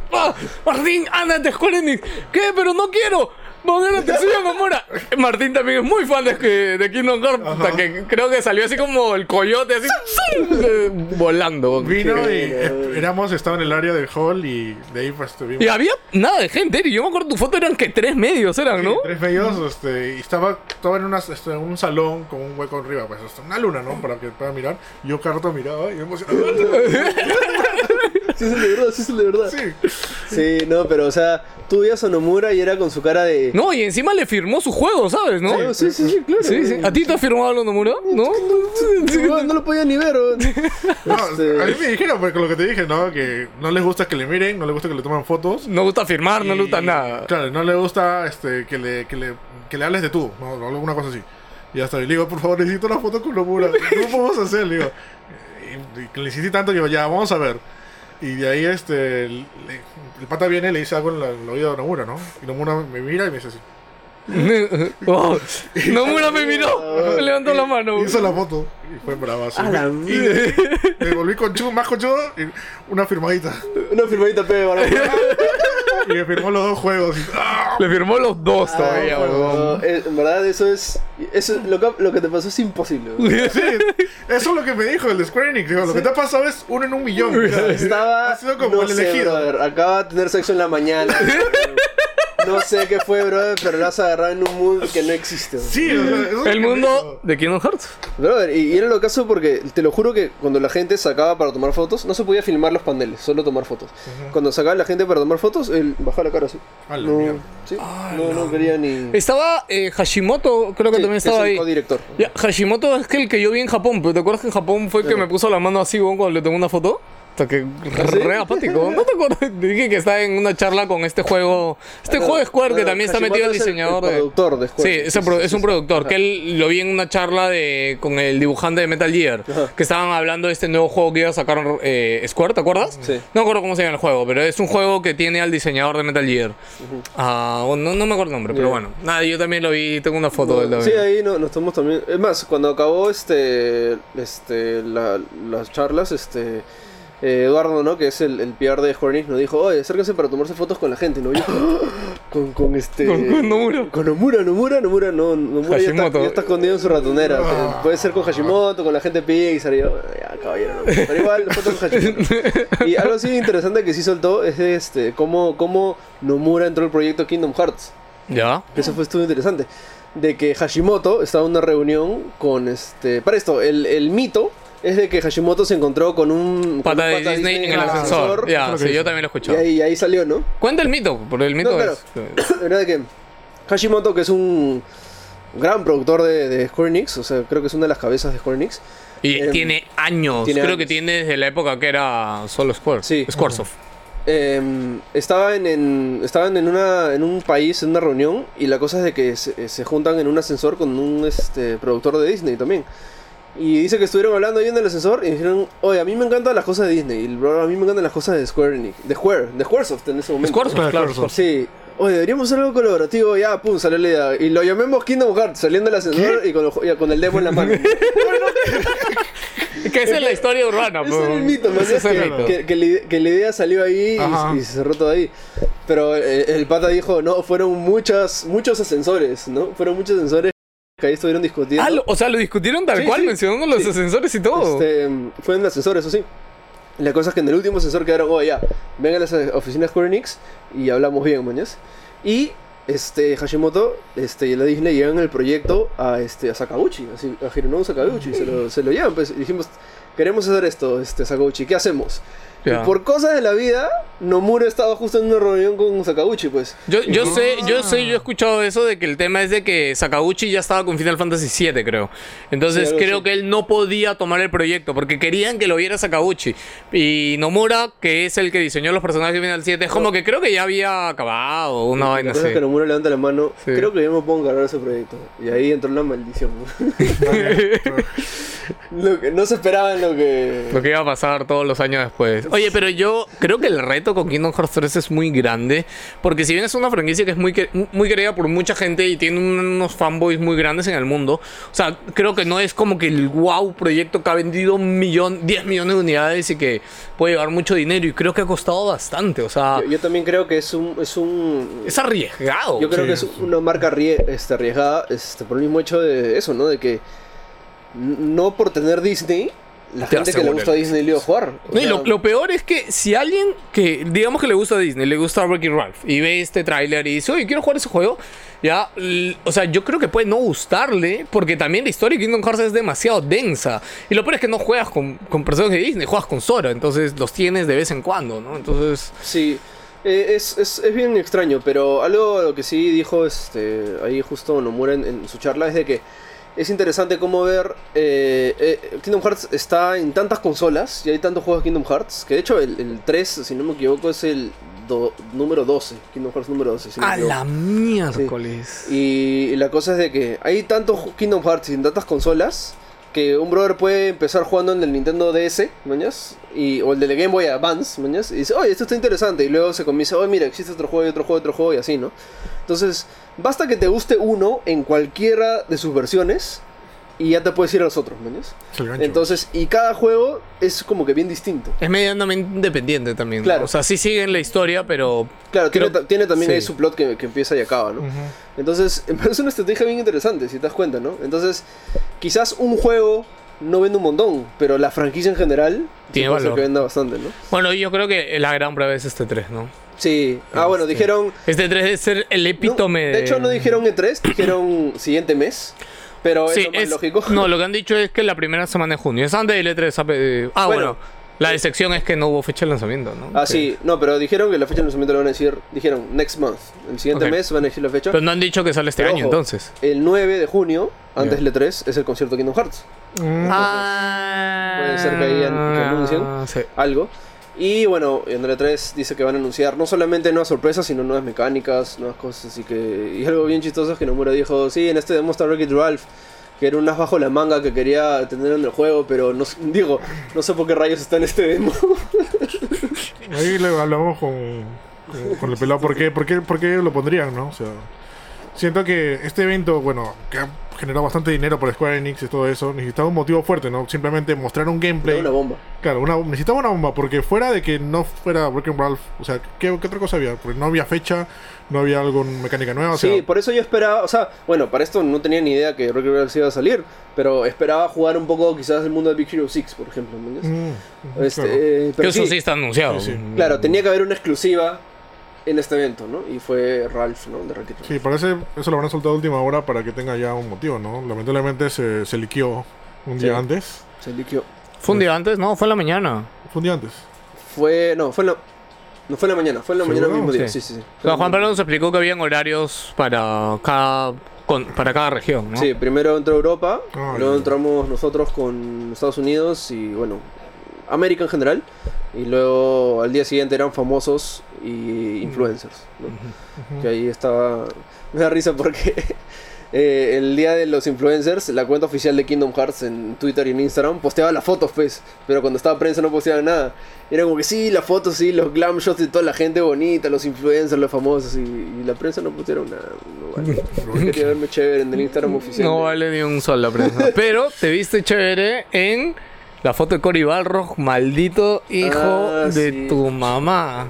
Martín, anda, te Square Enix. ¿Qué? Pero no quiero. Poner te suyo Nomura. Martín también es muy fan de, que- de Kingdom Hearts, puta, que creo que salió así como el coyote, así, volando. Vino y eh, éramos, estaba en el área del hall y de ahí pues estuvimos. Y había nada de gente, Eric. Yo me acuerdo tu foto eran que tres medios eran, ¿no? Tres medios, este, y estaba, estaba en una, este, un salón con un hueco arriba, pues, hasta una luna, ¿no? Para que pueda mirar. Yo cada rato miraba y me emocionaba. Este es el de verdad, este es el de verdad. Sí. Sí, no, pero o sea, veías a Nomura y era con su cara de. No, y encima le firmó su juego, ¿sabes? ¿No? Sí, sí, sí, claro. Sí, sí. ¿A ti te ha firmado lo Nomura? ¿No? No, no lo podía ni ver. (laughs) No, Este- a mí me dijeron, porque lo que te dije, ¿no? Que no les gusta que le miren, no les gusta que le tomen fotos. No gusta firmar, no le gusta nada. Claro, no le gusta este, que, le, que, le, que le hables de tú, ¿no? o alguna cosa así. Y hasta le digo, por favor, necesito una foto con Nomura. (laughs) ¿Cómo podemos hacer? Le digo, y, y le insistí tanto, digo, ya, vamos a ver. Y de ahí, este, le- el pata viene y le dice algo en, la- en el oído de Nomura, ¿no? Y Nomura me mira y me dice así. Oh, Nomura me miró, me (laughs) levantó la mano. Hizo la foto y fue brava. así. A la Y mierda. me volví conchudo, más conchudo y una firmadita. Una firmadita pe, para (laughs) Y me firmó los dos juegos. Le firmó los dos todavía, Ah, no, eh, en verdad, eso es. Eso, lo, que, lo que te pasó es imposible. Sí, eso es lo que me dijo el de Square Enix. Digo, lo que te ha pasado es uno en un millón. Estaba. ha sido como no el sé, elegido. brother, acaba de tener sexo en la mañana. (laughs) no sé qué fue, brother, pero lo has agarrado en un mood que no existe. Sí, o sea, es El mundo de Kingdom Hearts. Brother, y, y era lo caso porque te lo juro que cuando la gente sacaba para tomar fotos, no se podía filmar los paneles, solo tomar fotos. Cuando sacaba la gente para tomar fotos, él bajaba la cara así. A la no, sí, no, no quería ni. Estaba eh, Hashimoto, creo que Sí, también es estaba el ahí. codirector. Ya, Hashimoto es que el que yo vi en Japón, pero ¿te acuerdas que en Japón fue el que me puso la mano así cuando le tomé una foto? Hasta que sí? re apático. ¿No te acuerdas? (laughs) Dije que está en una charla con este juego. Este juego de Square que también está metido el diseñador de. productor de Square. Sí, es, un pro- es un (laughs) productor. Que él lo vi en una charla de con el dibujante de Metal Gear. Que estaban hablando de este nuevo juego que iba a sacar eh, Square, ¿te acuerdas? Sí. No me acuerdo cómo se llama el juego, pero es un juego que tiene al diseñador de Metal Gear. Ah, no, me acuerdo el nombre, pero bueno. Nada, yo también lo vi, tengo una foto del Sí, ahí no, nos tomamos también. Es más, cuando acabó este, este, la- las charlas, este, eh, Eduardo, ¿no? Que es el, el PR de Square Enix, nos dijo, oye, acérquense para tomarse fotos con la gente, ¿no? Y yo, con, con este... Con- con Nomura. Con Nomura, Nomura, Nomura, no, Nomura ya está, ya está escondido en su ratonera. o sea, puede ser con Hashimoto, con la gente Pixar, y yo, ya, caballero, no. Pero igual, fotos con Hashimoto. (laughs) Y algo así interesante que sí soltó es este, cómo, cómo Nomura entró al proyecto Kingdom Hearts. ¿Ya? Eso fue estuvo interesante. De que Hashimoto estaba en una reunión con este. Para esto, el, el mito es de que Hashimoto se encontró con un. con Pata un de Disney en el ah, ascensor. Ya, sí, yo también lo he Y ahí, ahí salió, ¿no? Cuenta el mito, porque el mito No, claro. es. (clears throat) Era de que Hashimoto, que es un gran productor de, de Square Enix, o sea, creo que es una de las cabezas de Square Enix. Y Em, tiene años. tiene Creo años. que tiene desde la época que era solo Square. Sí. Squaresoft. eh, estaban en estaban en una en un país en una reunión y la cosa es de que se, se juntan en un ascensor con un este productor de Disney también y dice que estuvieron hablando ahí en el ascensor y dijeron oye a mí me encantan las cosas de Disney y el brother, a mí me encantan las cosas de Square Enix de Square de Squaresoft en ese momento Squaresoft, Claro, claro. Squaresoft. sí oye deberíamos hacer algo colaborativo ya pum salió la idea y lo llamemos Kingdom Hearts saliendo del ascensor y con, el, y con el demo en la mano (laughs) Que esa es la historia urbana, Ese era el mito, man, es el que, mito. que- que la que la idea salió ahí y, y se cerró todo ahí. Pero el, el pata dijo, no, fueron muchas, muchos ascensores, ¿no? Fueron muchos ascensores que ahí estuvieron discutiendo. Ah, lo- o sea, lo discutieron tal Sí, cual, sí. mencionando los Sí. ascensores y todo. Este, fue en el ascensor, eso sí. La cosa es que en el último ascensor quedaron, oh, ya, vengan a las oficinas Square Enix y hablamos bien, mañas. Y este, Hashimoto este, y la Disney llegan el proyecto a, este, a Sakaguchi, así, a Hironobu Sakaguchi, se lo, se lo llevan, pues, dijimos, queremos hacer esto, este, Sakaguchi, ¿qué hacemos? Y por cosas de la vida, Nomura estaba justo en una reunión con Sakaguchi, pues. Yo, yo sé, yo sé, yo he escuchado eso de que el tema es de que Sakaguchi ya estaba con Final Fantasy VII, creo. Entonces Sí, creo que él no podía tomar el proyecto porque querían que lo viera Sakaguchi. Y Nomura, que es el que diseñó los personajes de Final 7, es como que creo que ya había acabado una La vaina así. es que Nomura levanta la mano, Sí. creo que yo me puedo encargar ese proyecto. Y ahí entró la maldición. ¿no? (laughs) lo que no se esperaba en lo que... Lo que iba a pasar todos los años después. (laughs) Oye, pero yo creo que el reto con Kingdom Hearts 3 es muy grande. Porque si bien es una franquicia que es muy, que- muy querida por mucha gente y tiene unos fanboys muy grandes en el mundo. O sea, creo que no es como que el wow proyecto que ha vendido un millón, 10 millones de unidades y que puede llevar mucho dinero. Y creo que ha costado bastante. O sea, Yo, yo también creo que es un... Es un es arriesgado. yo creo Sí, que es una marca este, arriesgada este, por el mismo hecho de eso, ¿no? De que no por tener Disney la Te gente que le gusta Disney le iba a jugar. O sea, lo, lo peor es que si alguien que, digamos que le gusta Disney, le gusta Ricky Ralph, y ve este tráiler y dice, oye, quiero jugar ese juego, ya, o sea, yo creo que puede no gustarle, porque también la historia de Kingdom Hearts es demasiado densa. Y lo peor es que no juegas con, con personajes de Disney, juegas con Sora, entonces los tienes de vez en cuando, ¿no? Entonces, Sí, eh, es, es, es bien extraño, pero algo lo que sí dijo este, ahí justo Nomura en, en su charla es de que es interesante cómo ver eh, eh, Kingdom Hearts está en tantas consolas y hay tantos juegos de Kingdom Hearts que de hecho el, el 3, si no me equivoco, es el do- número 12, Kingdom Hearts número 12. si no a la miércoles. Y, y la cosa es de que hay tantos Kingdom Hearts y en tantas consolas que un brother puede empezar jugando en el Nintendo DS, ¿mañas? Y, o el de Game Boy Advance, ¿mañas? Y dice, oye, esto está interesante. Y luego se comienza, oye, mira, existe otro juego y otro juego, otro juego y así, ¿no? Entonces, basta que te guste uno en cualquiera de sus versiones y ya te puedes ir a los otros, ¿mañas? Entonces, y cada juego es como que bien distinto. Es medianamente independiente también. ¿no? Claro. O sea, sí siguen la historia, pero. Claro, tiene, Creo- tiene también sí. ahí su plot que, que empieza y acaba, ¿no? Entonces, (laughs) me parece una estrategia bien interesante, si te das cuenta, ¿no? Entonces, quizás un juego no vende un montón, pero la franquicia en general Tiene valor. que venda bastante, ¿no? Bueno, yo creo que la gran prueba es este 3, ¿no? Sí. Ah, bueno, Este- dijeron... Este 3 debe ser el no, epítome de hecho, no dijeron E3, dijeron siguiente mes. Pero Sí, es es- lógico. (laughs) No, lo que han dicho es que la primera semana de junio. Es antes del E3. sabe- Ah, bueno. Bueno. La decepción es que no hubo fecha de lanzamiento, ¿no? Ah, sí, no, pero dijeron que la fecha de lanzamiento lo van a decir, dijeron next month. El siguiente mes van a decir la fecha. Pero no han dicho que sale este Pero año, ojo, entonces. El 9 de junio, antes del E3, es el concierto de Kingdom Hearts. Mm. Ah, puede ser que ahí que anuncien. Sí. algo. Y bueno, en el 3 dice que van a anunciar no solamente nuevas sorpresas, sino nuevas mecánicas, nuevas cosas. Así que. Y algo bien chistoso es que Nomura dijo: Sí, en este demo está Wreck-It Ralph, que era un as bajo la manga que quería tener en el juego, pero no, digo, no sé por qué rayos está en este demo. Ahí le hablamos con, con, con el pelado. ¿Por qué, por, ¿Por qué lo pondrían, no? O sea, siento que este evento, bueno, que ha generado bastante dinero por Square Enix y todo eso, necesitaba un motivo fuerte, ¿no? Simplemente mostrar un gameplay. una bomba. Claro, una, necesitaba una bomba, porque fuera de que no fuera Breaking Ralph, o sea, ¿qué, qué otra cosa había? Porque no había fecha, no había algo mecánica nueva, o sí, sea, por eso yo esperaba, o sea, bueno, para esto no tenía ni idea que Wreck-It Ralph iba a salir, pero esperaba jugar un poco quizás el mundo de Big Hero 6, por ejemplo. ¿me entiendes? mm, ujú, Este, claro. eh, pero eso sí, sí está anunciado. Sí, sí. Claro, tenía que haber una exclusiva en este evento, ¿no? Y fue Ralph, ¿no? De Ralph. Sí, parece eso lo van a soltar a última hora para que tenga ya un motivo, ¿no? Lamentablemente se, se liqueó un día Sí. antes. Se liqueó. ¿Fue un día antes? No, fue en la mañana. Fue un día antes. Fue, no, fue en la, no fue en la mañana, fue en la mañana ¿Seguro? mismo día. Sí. Sí, sí, sí. O sea, Juan Pablo nos explicó que habían horarios para cada, con- para cada región, ¿no? Sí, primero entró Europa, luego entramos nosotros con Estados Unidos y bueno, América en general. Y luego al día siguiente eran famosos y influencers, ¿no? Que ahí estaba... (laughs) Me da risa porque (laughs) eh, el día de los influencers, la cuenta oficial de Kingdom Hearts en Twitter y en Instagram posteaba las fotos, pues. Pero cuando estaba prensa no posteaba nada. Era como que sí, las fotos, sí, los glam shots de toda la gente bonita, los influencers, los famosos. Y, y la prensa no postearon nada. No vale. (laughs) Quería verme chévere en el Instagram oficial. No vale ni un sol la prensa. Pero te viste chévere en la foto de Cory Balrog, maldito hijo Ah, de sí. tu mamá.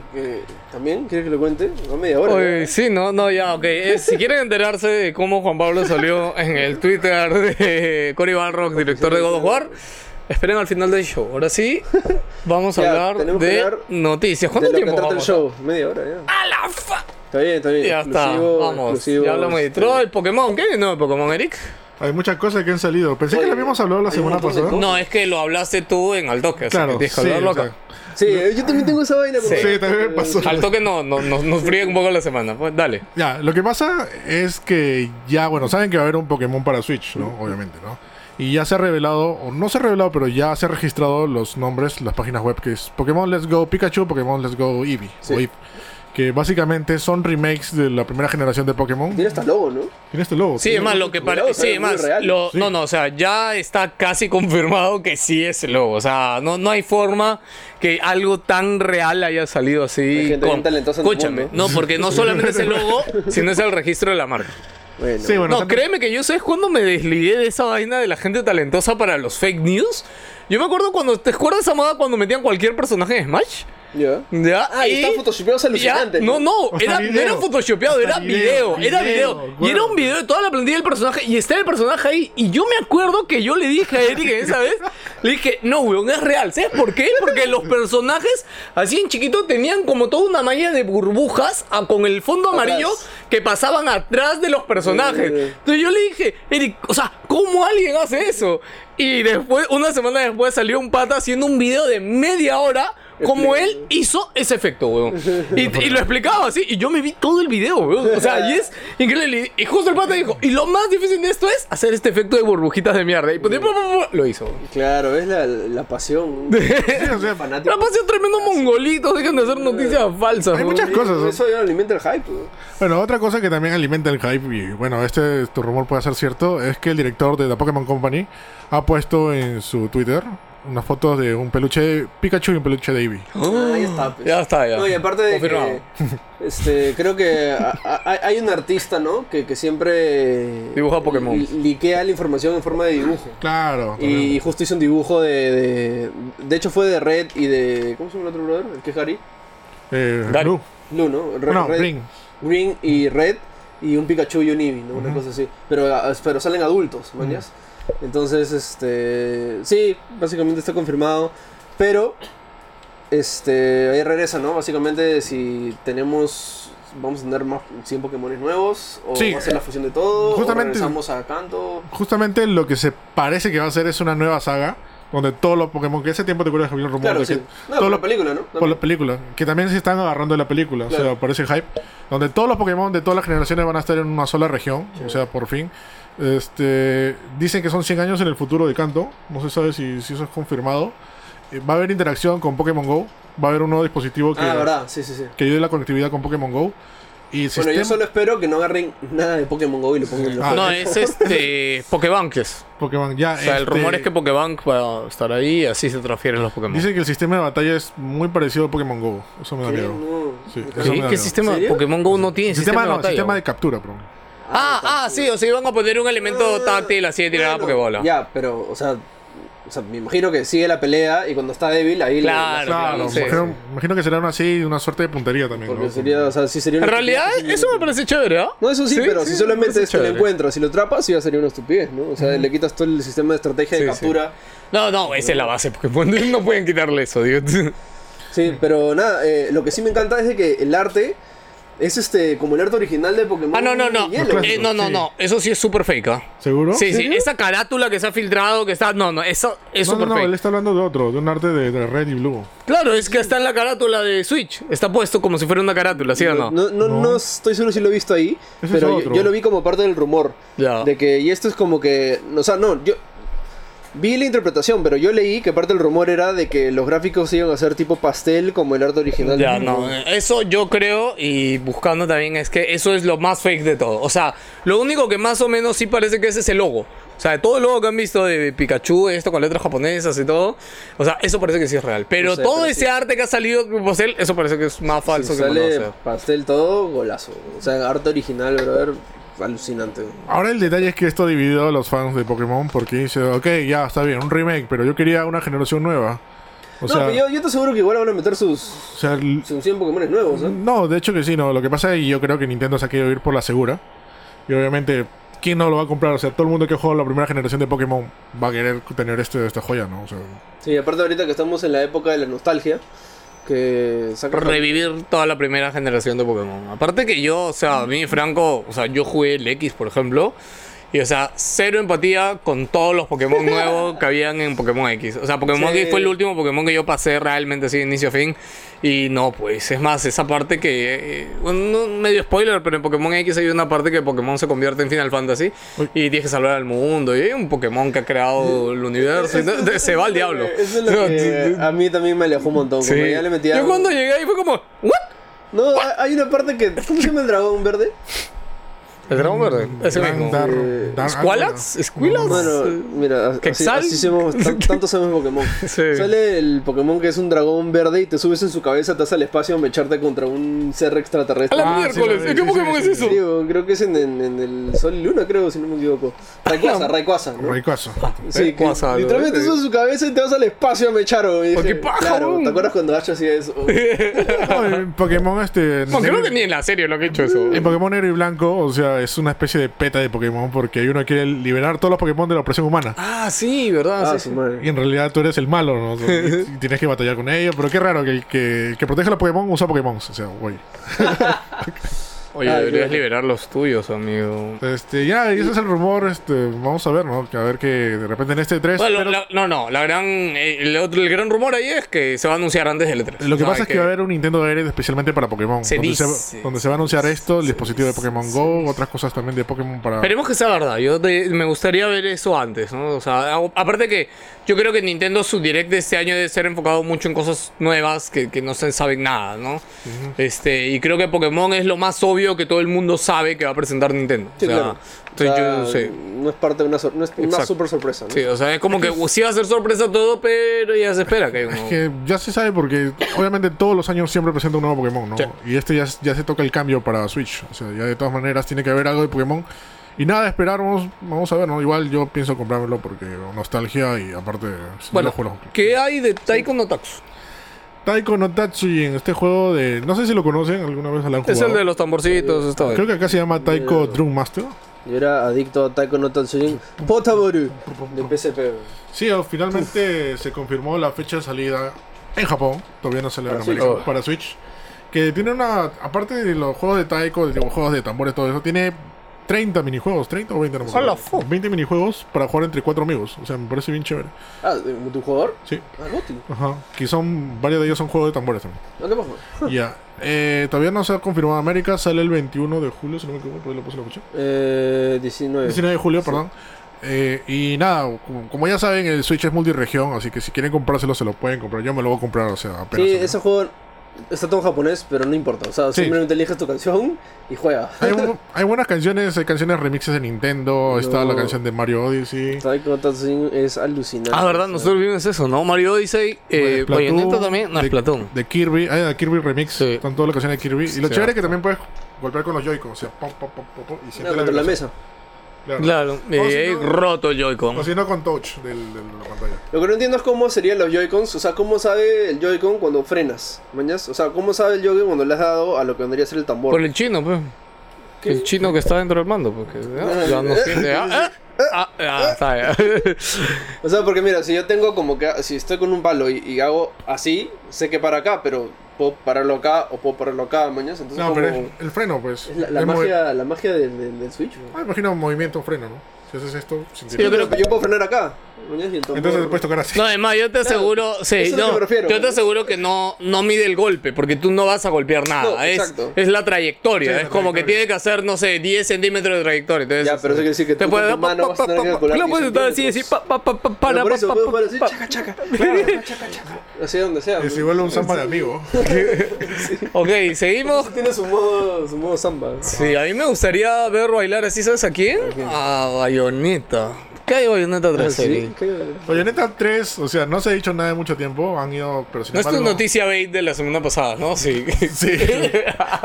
¿También? ¿Quieres que lo cuente? No, media hora. Oye, sí, no, no, ya, ok. Eh, si quieren enterarse de cómo Juan Pablo salió en el Twitter de Cory Balrog, director de God of War, esperen al final del show. Ahora sí, vamos a (laughs) Ya, hablar de noticias. De ¿Cuánto que tiempo el show. Media hora ya. ¡A la fa! Está bien, está bien. Ya está, vamos. exclusivo, Ya hablamos de este, Detroit, Pokémon. ¿Qué? ¿No de Pokémon, Eric? Hay muchas cosas que han salido. Pensé que Oye, lo habíamos hablado la semana pasada. No, es que lo hablaste tú en al toque. Claro, que que sí, hablarlo acá. Sí, yo también tengo esa vaina. Sí. Sí, también me eh, (laughs) pasó. Al toque no, no, no- nos fríe un poco la semana. Pues dale. Ya, lo que pasa es que ya, bueno, saben que va a haber un Pokémon para Switch, ¿no? Obviamente, ¿no? Y ya se ha revelado, o no se ha revelado, pero ya se ha registrado los nombres, las páginas web que es Pokémon Let's Go Pikachu, Pokémon Let's Go Eevee, Sí. o Eevee, que básicamente son remakes de la primera generación de Pokémon. Tiene hasta logo, ¿no? Tiene este logo. Sí, es más, lo que parece. Sí, más. lo- Sí. No, no, o sea, ya está casi (laughs) confirmado que sí es el logo. O sea, no, no hay forma que algo tan real haya salido así. Hay gente bien talentosa en el Escúchame, mundo. no, porque no solamente es el logo, (laughs) sino es el registro de la marca. Bueno. Sí, bueno, no, también- créeme que yo sé cuando me desligué de esa vaina de la gente talentosa para los fake news. Yo me acuerdo cuando. ¿Te acuerdas esa moda cuando metían cualquier personaje en Smash? Ya. ¿Ya? Ah, y Ya, No, ¿no? no, O sea, era, no era photoshopeado, O sea, era video, video, era video, video. Y era un video de toda la plantilla del personaje y está el personaje ahí. Y yo me acuerdo que yo le dije a Eric esa vez, le dije, no, weón, es real. ¿Sabes por qué? Porque los personajes, así en chiquito, tenían como toda una malla de burbujas con el fondo amarillo Atrás. que pasaban atrás de los personajes. Sí, sí, sí. Entonces yo le dije, Eric, o sea, ¿cómo alguien hace eso? Y después, una semana después, salió un pata haciendo un video de media hora. Como él hizo ese efecto, weón. (laughs) Y, y lo explicaba así. Y yo me vi todo el video, weón. O sea, y es increíble. Y justo el pata dijo: Y lo más difícil de esto es hacer este efecto de burbujitas de mierda. Y pues, lo hizo. Claro, es la, la pasión. (laughs) Sí, o sea, (laughs) fanático. La pasión tremendo mongolito. Dejan de hacer noticias falsas. Hay weón. muchas cosas, ¿no? Eso ya alimenta el hype. weón. Bueno, otra cosa que también alimenta el hype, y bueno, este tu rumor puede ser cierto, es que el director de la Pokémon Company ha puesto en su Twitter unas fotos de un peluche Pikachu y un peluche Davy. Ah, ahí está. pues. Ya está, ya. No, y aparte de Confirmado. que, (laughs) este, creo que a- a- hay un artista, ¿no? Que, que siempre Dibuja Pokémon. li- liquea la información en forma de dibujo. Claro. Y justo hizo un dibujo de, de. De hecho, fue de Red y de. ¿Cómo se llama el otro brother? ¿El que es Gary? eh, Gary. Blue. Blue, ¿no? Red, No, Red- Green. Green y Red. Y un Pikachu y un Eevee, ¿no? Una cosa así. Pero, ah, pero salen adultos, ¿mañas? Entonces, este. Sí, básicamente está confirmado. Pero. Este. Ahí regresa, ¿no? Básicamente, si tenemos. Vamos a tener más 100 Pokémon nuevos. O Sí. va a ser la fusión de todo. Justamente- O a Canto. Justamente lo que se parece que va a ser es una nueva saga donde todos los Pokémon, que ese tiempo te acuerdas que había un rumor Claro, de sí. que No, por la película, ¿no? por la película, que también se están agarrando de la película, o sea, por ese hype, donde todos los Pokémon de todas las generaciones van a estar en una sola región, o sea, por fin. Este, dicen que son 100 años en el futuro de Kanto, no se sabe si, si eso es confirmado. Eh, va a haber interacción con Pokémon Go, va a haber un nuevo dispositivo que, Ah, verdad, sí, sí, sí. que ayude a la conectividad con Pokémon Go. Y el Bueno, yo sistema- solo espero que no agarren nada de Pokémon Go y lo pongan en los Ah, No, (laughs) es este. Pokébanques. Pokémon ya. O sea, el este, rumor es que Pokébank va a estar ahí y así se transfieren los Pokémon. Dice que el sistema de batalla es muy parecido a Pokémon Go. Eso me da ¿Qué? miedo. No. Sí, ¿Qué? me da ¿Qué miedo. sistema? ¿Serio? Pokémon Go no tiene Sistema, sistema, de no, batalla. sistema de captura, bro. Ah, ah, sí, o sea, iban a poner un elemento táctil así de tirar a Bueno, Pokébola. Ya, pero, o sea, o sea, me imagino que sigue la pelea y cuando está débil, ahí le- Claro, le- Claro, sí. imagino, imagino que será una así, una suerte de puntería también. Porque ¿no? sería, o sea, sí sería En realidad, eso me parece chévere, ¿ah? No, eso sí, pero si me solamente lo chévere. encuentras, si lo atrapas, sí va a ser una estupidez, ¿no? O sea, le quitas todo el sistema de estrategia de Sí, captura. No, no, esa es la base Pokémon. (laughs) No pueden quitarle eso, digo. Sí, pero nada, eh, lo que sí me encanta es de que el arte es este como el arte original de Pokémon. Ah, no, no, no. Hielo. Eh, no, no, sí. no. Eso sí es súper fake, ¿ah? ¿Seguro? Sí, sí. Esa carátula que se ha filtrado, que está. No, no, eso es No, no, súper no, él fake. está hablando de otro, de un arte de, de red y blue. Claro, es que está en la carátula de Switch. Está puesto como si fuera una carátula, ¿sí o no? No, no, No. no estoy seguro si lo he visto ahí, Ese pero es yo, yo lo vi como parte del rumor. Ya. De que, y esto es como que, o sea, no, yo vi la interpretación, pero yo leí que parte del rumor era de que los gráficos iban a ser tipo pastel como el arte original. Ya, no, eso yo creo y buscando también es que eso es lo más fake de todo. O sea, lo único que más o menos sí parece que ese es el logo. O sea, de todo el logo que han visto de Pikachu, esto con letras japonesas y todo. O sea, eso parece que sí es real. Pero No sé, todo pero ese sí. arte que ha salido de pastel, eso parece que es más falso Si que sale pastel todo, golazo. O sea, arte original, brother, alucinante. Ahora el detalle es que esto ha dividido a los fans de Pokémon porque dice, ok, ya está bien, un remake, pero yo quería una generación nueva. O no, sea, pero yo, yo te aseguro que igual van a meter sus, o sea, sus 100 Pokémon nuevos, ¿eh? no, de hecho que sí, no. Lo que pasa es que yo creo que Nintendo se ha querido ir por la segura. Y obviamente, ¿quién no lo va a comprar? O sea, todo el mundo que juega la primera generación de Pokémon va a querer tener este, esta joya, ¿no? O sea, Sí, aparte ahorita que estamos en la época de la nostalgia, que saca Revivir toda la primera generación de Pokémon. Aparte que yo, o sea, a mí, Franco, o sea, yo jugué el X, por ejemplo. Y, o sea, cero empatía con todos los Pokémon (laughs) nuevos que habían en Pokémon X. O sea, Pokémon Sí. X fue el último Pokémon que yo pasé realmente así de inicio a fin. Y no, pues, es más, esa parte que. eh, no- medio spoiler, pero en Pokémon X hay una parte que Pokémon se convierte en Final Fantasy. Uy. Y tienes que salvar al mundo. Y hay un Pokémon que ha creado el (laughs) universo. y de- de- se va al diablo. Eso es lo que a mí también me alejó un montón. Sí. ya le metía. Yo cuando llegué ahí fue como, ¿what? No, hay- hay una parte que. ¿Cómo se llama el dragón verde? El dragón verde. Ese Dar- mismo. Eh, ¿Squalax? ¿Squillas? Bueno, mira, así, así somos, tan- (laughs) tanto sabemos Pokémon. Sí. Sale el Pokémon que es un dragón verde y te subes en su cabeza, te vas al espacio a mecharte contra un ser A extraterrestre. la Ah, sí, miércoles. vi, ¿Qué sí, Pokémon sí, es sí, eso? Sí, o creo que es en, en- en el Sol y Luna, creo, si no me equivoco. Rayquaza, Rayquaza, ¿no? Rayquaza. Sí, que literalmente ¿no? subes en su cabeza y te vas al espacio a mechar, o Oh, qué paja, Claro. ¿te acuerdas cuando Ash hacía eso? (laughs) No, en Pokémon este. No, creo que ni en la serie lo que he hecho eso. En Pokémon negro y blanco, o sea, es una especie de peta de Pokémon porque uno quiere liberar todos los Pokémon de la opresión humana. Ah, sí, ¿verdad? Ah, Sí, sí. Y en realidad tú eres el malo, ¿no? (laughs) Y, tienes que batallar con ellos. Pero qué raro que el que, el que protege a los Pokémon usa Pokémon. O sea, güey. (laughs) Oye, Ah, deberías yo- liberar los tuyos, amigo. Este, ya, y ese es el rumor. Este, vamos a ver, ¿no? Que a ver que de repente en este 3. Bueno, la- no, no, la gran, eh, el, otro- el gran rumor ahí es que se va a anunciar antes del E3. Lo que O sea, pasa es que va a haber un Nintendo Direct especialmente para Pokémon. Se donde, dice, se, donde se va a anunciar esto, el dispositivo de Pokémon Go, otras cosas también de Pokémon para. Esperemos que sea verdad. Yo de- me gustaría ver eso antes, ¿no? O sea, a- aparte que yo creo que Nintendo su direct de este año debe ser enfocado mucho en cosas nuevas que, que no se saben nada, ¿no? Este, y creo que Pokémon es lo más obvio que todo el mundo sabe que va a presentar Nintendo. Sí, o sea, claro. entonces O sea, yo sé. No es parte de una, sor- no es una super sorpresa, ¿no? Sí, o sea, es como que sí va a ser sorpresa todo, pero ya se espera que... como- Que ya se sabe porque obviamente todos los años siempre presenta un nuevo Pokémon, ¿no? Sí. Y este ya, ya se toca el cambio para Switch. O sea, ya de todas maneras tiene que haber algo de Pokémon. Y nada, esperar, vamos, vamos a ver, ¿no? Igual yo pienso comprármelo porque nostalgia y aparte... Bueno, lo juego. ¿qué hay de Taiko no? Taiko no Tatsuji en este juego de... No sé si lo conocen, alguna vez lo han jugado. Es el de los tamborcitos, esta vez. Creo que acá se llama Taiko Drum Master. Yo era adicto a Taiko no Tatsujin Potaboru de PSP. Sí, o- finalmente se confirmó la fecha de salida en Japón. Todavía no sale en Para. Switch. Oh. Para Switch. Que tiene una. Aparte de los juegos de Taiko, de los juegos de tambores, todo eso, tiene 30 minijuegos. 30 o 20, no me acuerdo. ¡Hala, fu! 20 minijuegos para jugar entre cuatro amigos. O sea, me parece bien chévere. Ah, ¿de multijugador? Sí. Ah, Goti. Ajá. Que son. Varios de ellos son juegos de tambores también. ¿A qué pasó? Ya. Eh, todavía no se ha confirmado América. Sale el 21 de julio, si no me equivoco. Por ahí lo puse la fecha. Eh, 19. 19 de julio, Sí. perdón. Eh, y nada, como, como ya saben, el Switch es multiregión, así que si quieren comprárselo, se lo pueden comprar. Yo me lo voy a comprar, o sea, apenas. Sí, ese juego está todo en japonés, pero no importa. O sea, Sí. simplemente eliges tu canción y juega. Hay, bu- (laughs) hay buenas canciones, hay canciones remixes de Nintendo, está la No. canción de Mario Odyssey. Taiko no es alucinante. Ah, verdad, nosotros vimos eso, ¿no? Mario Odyssey, eh, Bayonetta también, no, de, es Platón. De Kirby, hay de Kirby Remix, Sí. están todas las canciones de Kirby. Y lo Sí. chévere es que también puedes golpear con los Joy-Con, o sea, pom, pom, pom, pom, y No, siempre contra la vibración. mesa. Claro. Claro, si eh, no- roto Joy-Con. O si no, con touch del, del- de la pantalla. Lo que no entiendo es cómo serían los Joy-Cons. O sea, cómo sabe el Joy-Con cuando frenas. ¿Mañas? O sea, cómo sabe el Joy-Con cuando le has dado a lo que vendría a ser el tambor. Por el chino, pues. ¿Qué? El chino que está dentro del mando, porque ya, ya no siente. Ah, (laughs) ah, ah, ah, está ya. O sea, porque mira, si yo tengo como que. Si estoy con un palo y, y hago así, sé que para acá, pero puedo pararlo acá o puedo pararlo acá, mañas. Entonces, No, como- pero es el freno, pues. es la, la Es movi- magia, la magia del, del, del Switch. ¿no? Ah, imagina un movimiento freno, ¿no? Si haces esto, sin yo Yo, creo que yo puedo frenar acá. Entonces puedes tocar así. No, además, yo te aseguro, sí, es lo no, que refiero. yo te aseguro que no, no mide el golpe, porque tú no vas a golpear nada. No, es, exacto. es la trayectoria, Sí, es la como que trayectoria. tiene que hacer, no sé, 10 centímetros de trayectoria. Entonces, Ya, pero eso quiere decir que te tú puedes con tu mano vas a tener que calcular Claro, 10 puedes estar así, así, pa, pa, pa, pa, para, pa, pa, pa, chaca, chaca. Claro. Así donde sea. Es igual un (laughs) samba de amigo. (laughs) Ok, seguimos. Tiene su modo, su modo samba. Sí, a mí me gustaría ver bailar así, ¿sabes a quién? A Bayonetta. ¿Qué hay Bayonetta Ah, 3 sí, qué- Bayonetta 3, o sea, no se ha dicho nada de mucho tiempo, han ido, pero sin No es tu embargo- noticia bait de la semana pasada, ¿no? Sí. Sí.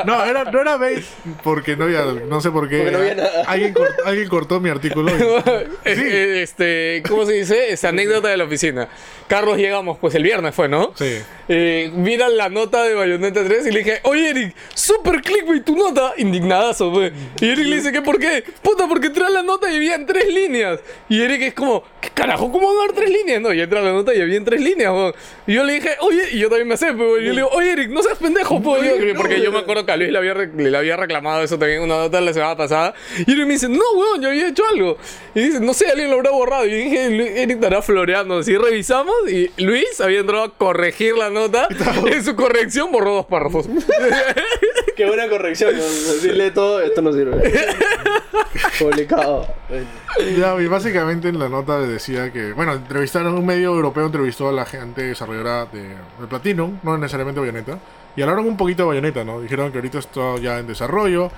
No, era, no era bait porque no había, no sé por qué. Porque no había nada. Alguien, cort- alguien cortó mi artículo. y- (laughs) Eh, este, ¿cómo se dice? Esa anécdota de la oficina. Carlos llegamos, pues el viernes fue, ¿no? Sí. Eh, mira la nota de Bayonetta 3 y le dije, oye Eric, super clickbait tu nota, indignadazo, pues. Y Eric le dice, ¿qué por qué? Puta, porque trae la nota y había en tres líneas. Y Eric es como, ¿qué carajo? ¿Cómo van a haber tres líneas? No, y entra la nota y había en tres líneas, weón. Y yo le dije, oye, y yo también me sé, pues. Y yo le digo, oye Eric, no seas pendejo, pues. Yo- porque yo me acuerdo que a Luis le había, le había reclamado eso también en una nota la semana pasada. Y Eric me dice, no, weón, yo había hecho algo. Y dice, no sé, alguien lo habrá borrado. Y yo dije, "Lu- Eric estará floreando. Así revisamos y Luis había entrado a corregir la nota. (laughs) Y en su corrección borró dos párrafos. (laughs) Qué buena corrección. Decirle todo, esto no sirve. (laughs) Publicado. Ya, y básicamente en la nota decía que, bueno, entrevistaron, un medio europeo entrevistó a la gente desarrolladora de, de Platinum, no necesariamente Bayonetta, y hablaron un poquito de Bayonetta, ¿no? Dijeron que ahorita está ya en desarrollo,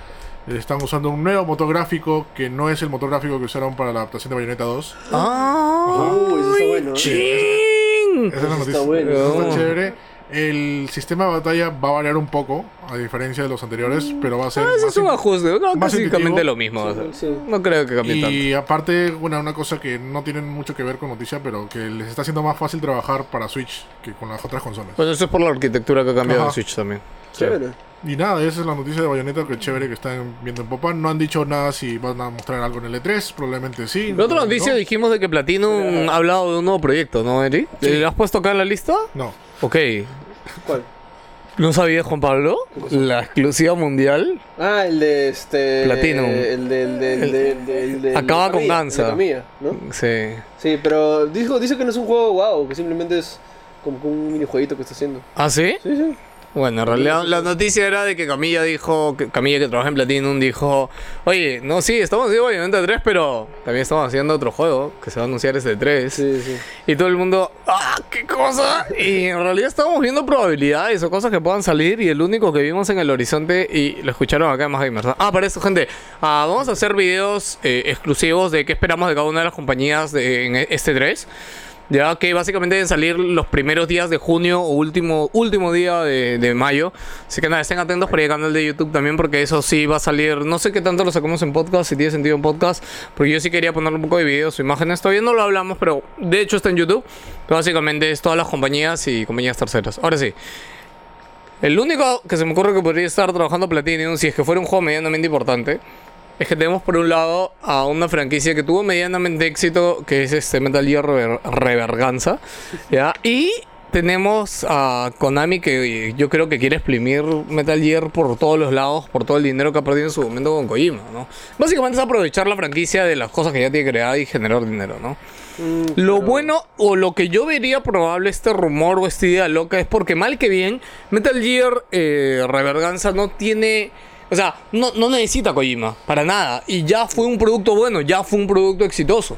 Están usando un nuevo motor gráfico que no es el motor gráfico que usaron para la adaptación de Bayonetta 2. ¡Ah! Uy, eso está bueno, ¿eh? Esa es la Está noticia. bueno. Eso está Oh. chévere. El sistema de batalla va a variar un poco, a diferencia de los anteriores, pero va a ser Ah, más es ajuste, no, más básicamente lo mismo. o sea, Sí. No creo que cambie tanto. Y aparte, bueno, una cosa que no tiene mucho que ver con noticia, pero que les está haciendo más fácil trabajar para Switch que con las otras consolas. Bueno, eso es por la arquitectura que ha cambiado en Switch también. Chévere. Y nada, esa es la noticia de Bayonetta, que chévere que están viendo en Popa. No han dicho nada si van a mostrar algo en el E3, probablemente sí. La otra no, noticia no. dijimos de que Platinum ha hablado de un nuevo proyecto, ¿no, Eri? ¿Lo has puesto acá en la lista? No. Ok. ¿Cuál? ¿No sabías, Juan Pablo? La exclusiva mundial. Ah, el de este. Platinum. El de. El de, el de, el de- el de- Acaba con Gansa. ¿no? Sí. Sí, pero dijo, dice que no es un juego wow, que simplemente es como un minijueguito que está haciendo. ¿Ah, sí? Sí, sí. Bueno, en realidad la noticia era de que Camilla dijo, que Camilla que trabaja en Platinum dijo, oye, no, sí, estamos haciendo Bayonetta 3, pero también estamos haciendo otro juego que se va a anunciar este 3. Sí, sí. Y todo el mundo, ¡ah, qué cosa! Y en realidad estábamos viendo probabilidades o cosas que puedan salir y el único que vimos en el horizonte, y lo escucharon acá en Más Gamers. Ah, para eso, gente, ah, vamos a hacer videos eh, exclusivos de qué esperamos de cada una de las compañías de, en este 3. Ya que básicamente deben salir los primeros días de junio o último, último día de, mayo. Así que nada, estén atentos para el canal de YouTube también porque eso sí va a salir. No sé qué tanto lo sacamos en podcast, si tiene sentido en podcast. Porque yo sí quería poner un poco de videos o imágenes. Todavía no lo hablamos, pero de hecho está en YouTube. Que básicamente es todas las compañías y compañías terceras. Ahora sí. El único que se me ocurre que podría estar trabajando Platinum, si es que fuera un juego medianamente importante, es que tenemos por un lado a una franquicia que tuvo medianamente éxito, que es este Metal Gear Rever- Reverganza, ¿ya? Y tenemos a Konami que yo creo que quiere exprimir Metal Gear por todos los lados, por todo el dinero que ha perdido en su momento con Kojima, ¿no? Básicamente es aprovechar la franquicia de las cosas que ya tiene creada y generar dinero, ¿no? Mm, Lo pero- bueno o lo que yo vería probable este rumor o esta idea loca es porque mal que bien Metal Gear eh, Reverganza no tiene... O sea, no, no necesita Kojima, para nada. Y ya fue un producto bueno, ya fue un producto exitoso.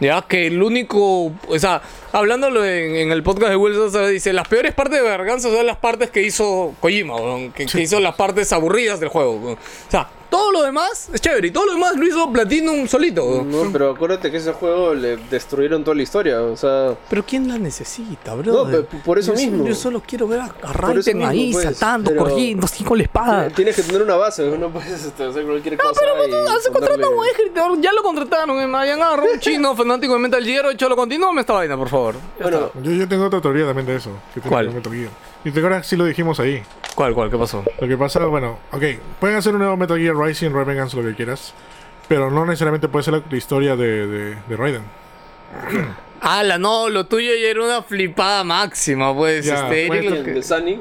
Ya que el único... O sea, hablándolo en, en el podcast de Wilson, se dice, las peores partes de Reverganza son las partes que hizo Kojima, que, que hizo las partes aburridas del juego. O sea, todo lo demás es chévere y todo lo demás lo hizo Platinum solito. No, pero acuérdate que ese juego le destruyeron toda la historia, o sea... Pero ¿quién la necesita, bro? No, por eso yo mismo. yo solo quiero ver a, a Raiden ahí pues, saltando, pero- corriendo, así con la espada. Tienes que tener una base, no puedes este, hacer cualquier cosa. Pero y no, hace contrato ponerle- a un escritor, ya lo contrataron, eh, me hayan agarrado un (laughs) chino fanático de Metal Gear, hecho lo continúame esta vaina, por favor. Ya Bueno. Yo, yo tengo otra teoría también de eso. Que ¿Cuál? Metal Gear. Y te acuerdas, sí lo dijimos ahí. ¿Cuál, cuál? ¿Qué pasó? Lo que pasa, bueno, ok, pueden hacer un nuevo Metal Gear Rising, Revengeance, lo que quieras. Pero no necesariamente puede ser la, la historia de, de, de Raiden. (clears throat) Ala, no, lo tuyo ya era una flipada máxima, pues, Ya, este, pues, Eric, lo ¿quién? que- de Sunny.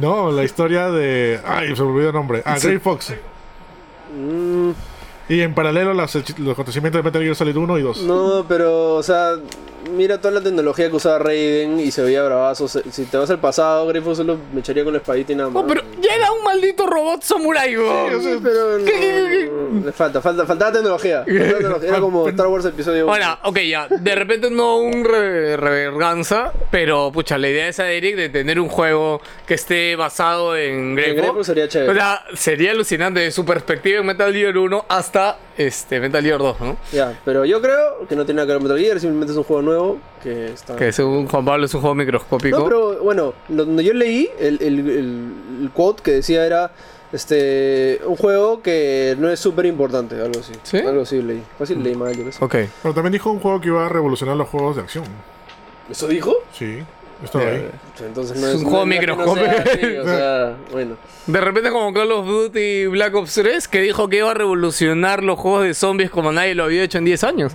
No, la historia de. Ay, se me olvidó el nombre. Ah, Sí. Grey Fox. Mm, Y en paralelo las- los acontecimientos de Metal Gear Solid 1 y 2. no, pero, o sea, mira toda la tecnología que usaba Raiden y se veía bravazo. Si te vas al pasado, Grifo solo me echaría con la espadita y nada más. No, pero ya era un maldito robot samurai, weón. Sí, pero no, ¿Qué? no, le falta, falta, faltaba tecnología. Faltaba (laughs) tecnología. Era como Star Wars episodio 1. Ahora, ok, ya, de repente no un re- reverganza, pero pucha, la idea esa de Eric de tener un juego que esté basado en Greyfox. Greyfox sería chévere. O sea, sería alucinante de su perspectiva en Metal Gear 1 hasta este Metal Gear 2, ¿no? Ya, pero yo creo que no tiene nada que ver con Metal Gear, simplemente es un juego nuevo que está... Que según Juan Pablo es un juego microscópico. No, pero bueno, donde yo leí, el, el, el- el quote que decía era este un juego que no es súper importante, algo así. ¿Sí? Algo así leí. Fácil leí mal, yo qué sé. Ok. Pero también dijo un juego que iba a revolucionar los juegos de acción. ¿Eso dijo? Sí, estaba ahí. Entonces no Es es, un juego no- que no así, o sea, (laughs) bueno. De repente como Call of Duty Black Ops 3 que dijo que iba a revolucionar los juegos de zombies como nadie lo había hecho en 10 años.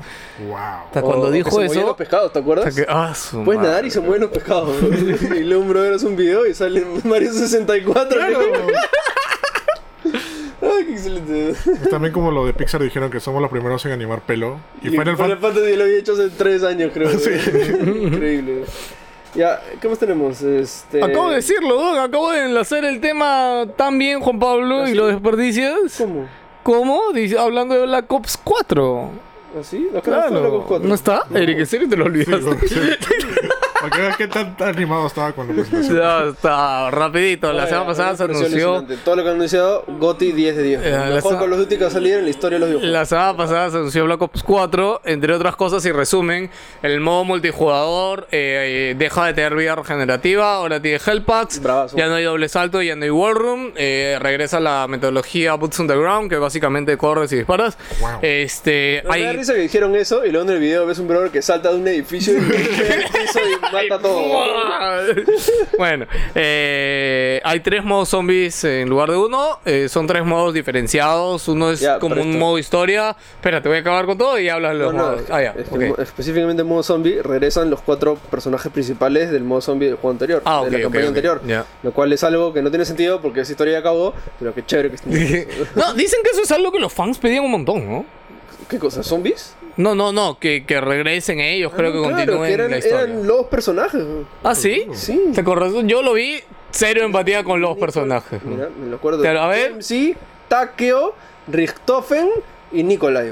Wow. Hasta O- cuando o que dijo se movían eso... los pescados, ¿te acuerdas? que- ah, Puedes madre. nadar y se mueven los pescados. (laughs) y luego un brother hace un video y sale Mario 64. (laughs) Ay, qué excelente. Es también como lo de Pixar dijeron que somos los primeros en animar pelo. Y, Final, Fan- Fantasy lo había hecho hace 3 años, creo. Increíble. Ya, ¿qué más tenemos? Este... Acabo de decirlo, Doc, acabo de enlazar el tema tan bien, Juan Pablo, ¿Ah, y lo desperdicias. ¿Cómo? ¿Cómo? Dice- hablando de Black Ops 4. ¿Así? Acá no está Black Claro. Ops 4. ¿No está? Eric, ¿en serio te lo Sí, olvidaste? sí. (laughs) Para que veas qué tan animado estaba con la presentación. Ya está, rapidito. La Oye, semana pasada se anunció. Todo lo que han anunciado, GOTY 10 de 10. Eh, Mejor sa- Call of Duty que va a salir en la historia de los videojuegos. La semana pasada se anunció Black Ops 4, entre otras cosas, y resumen, el modo multijugador eh, eh, deja de tener vida regenerativa, ahora tiene health packs, Bravazo. ya no hay doble salto, ya no hay war room, eh, regresa la metodología Boots on the Ground, que básicamente corres y disparas. Wow. Este, Me da hay... risa que dijeron eso y luego en el video ves un brother que salta de un edificio y, (laughs) piso y todo. (laughs) bueno, eh, hay tres modos zombies en lugar de uno. eh, son tres modos diferenciados. Uno es Ya, como un esto- modo historia. Espera, te voy a acabar con todo y hablas de los No, no, modos. Ah, ya. es que ok. mo- específicamente en modo zombie regresan los cuatro personajes principales del modo zombie del juego anterior, Ah, de ok, la campaña anterior. Lo cual es algo que no tiene sentido porque esa historia ya acabó, pero qué chévere que esté. (laughs) no, dicen que eso es algo que los fans pedían un montón, ¿no? ¿Qué cosa? ¿Zombies? No, no, no, que, que regresen ellos, creo que Ah, Claro, continúen eran, la historia. eran los personajes. ¿Ah, sí? Sí. ¿Te acuerdas? Yo lo vi cero empatía con los personajes. Mira, me lo acuerdo. Pero, a ver. Sí, Takeo, Richtofen y Nikolai.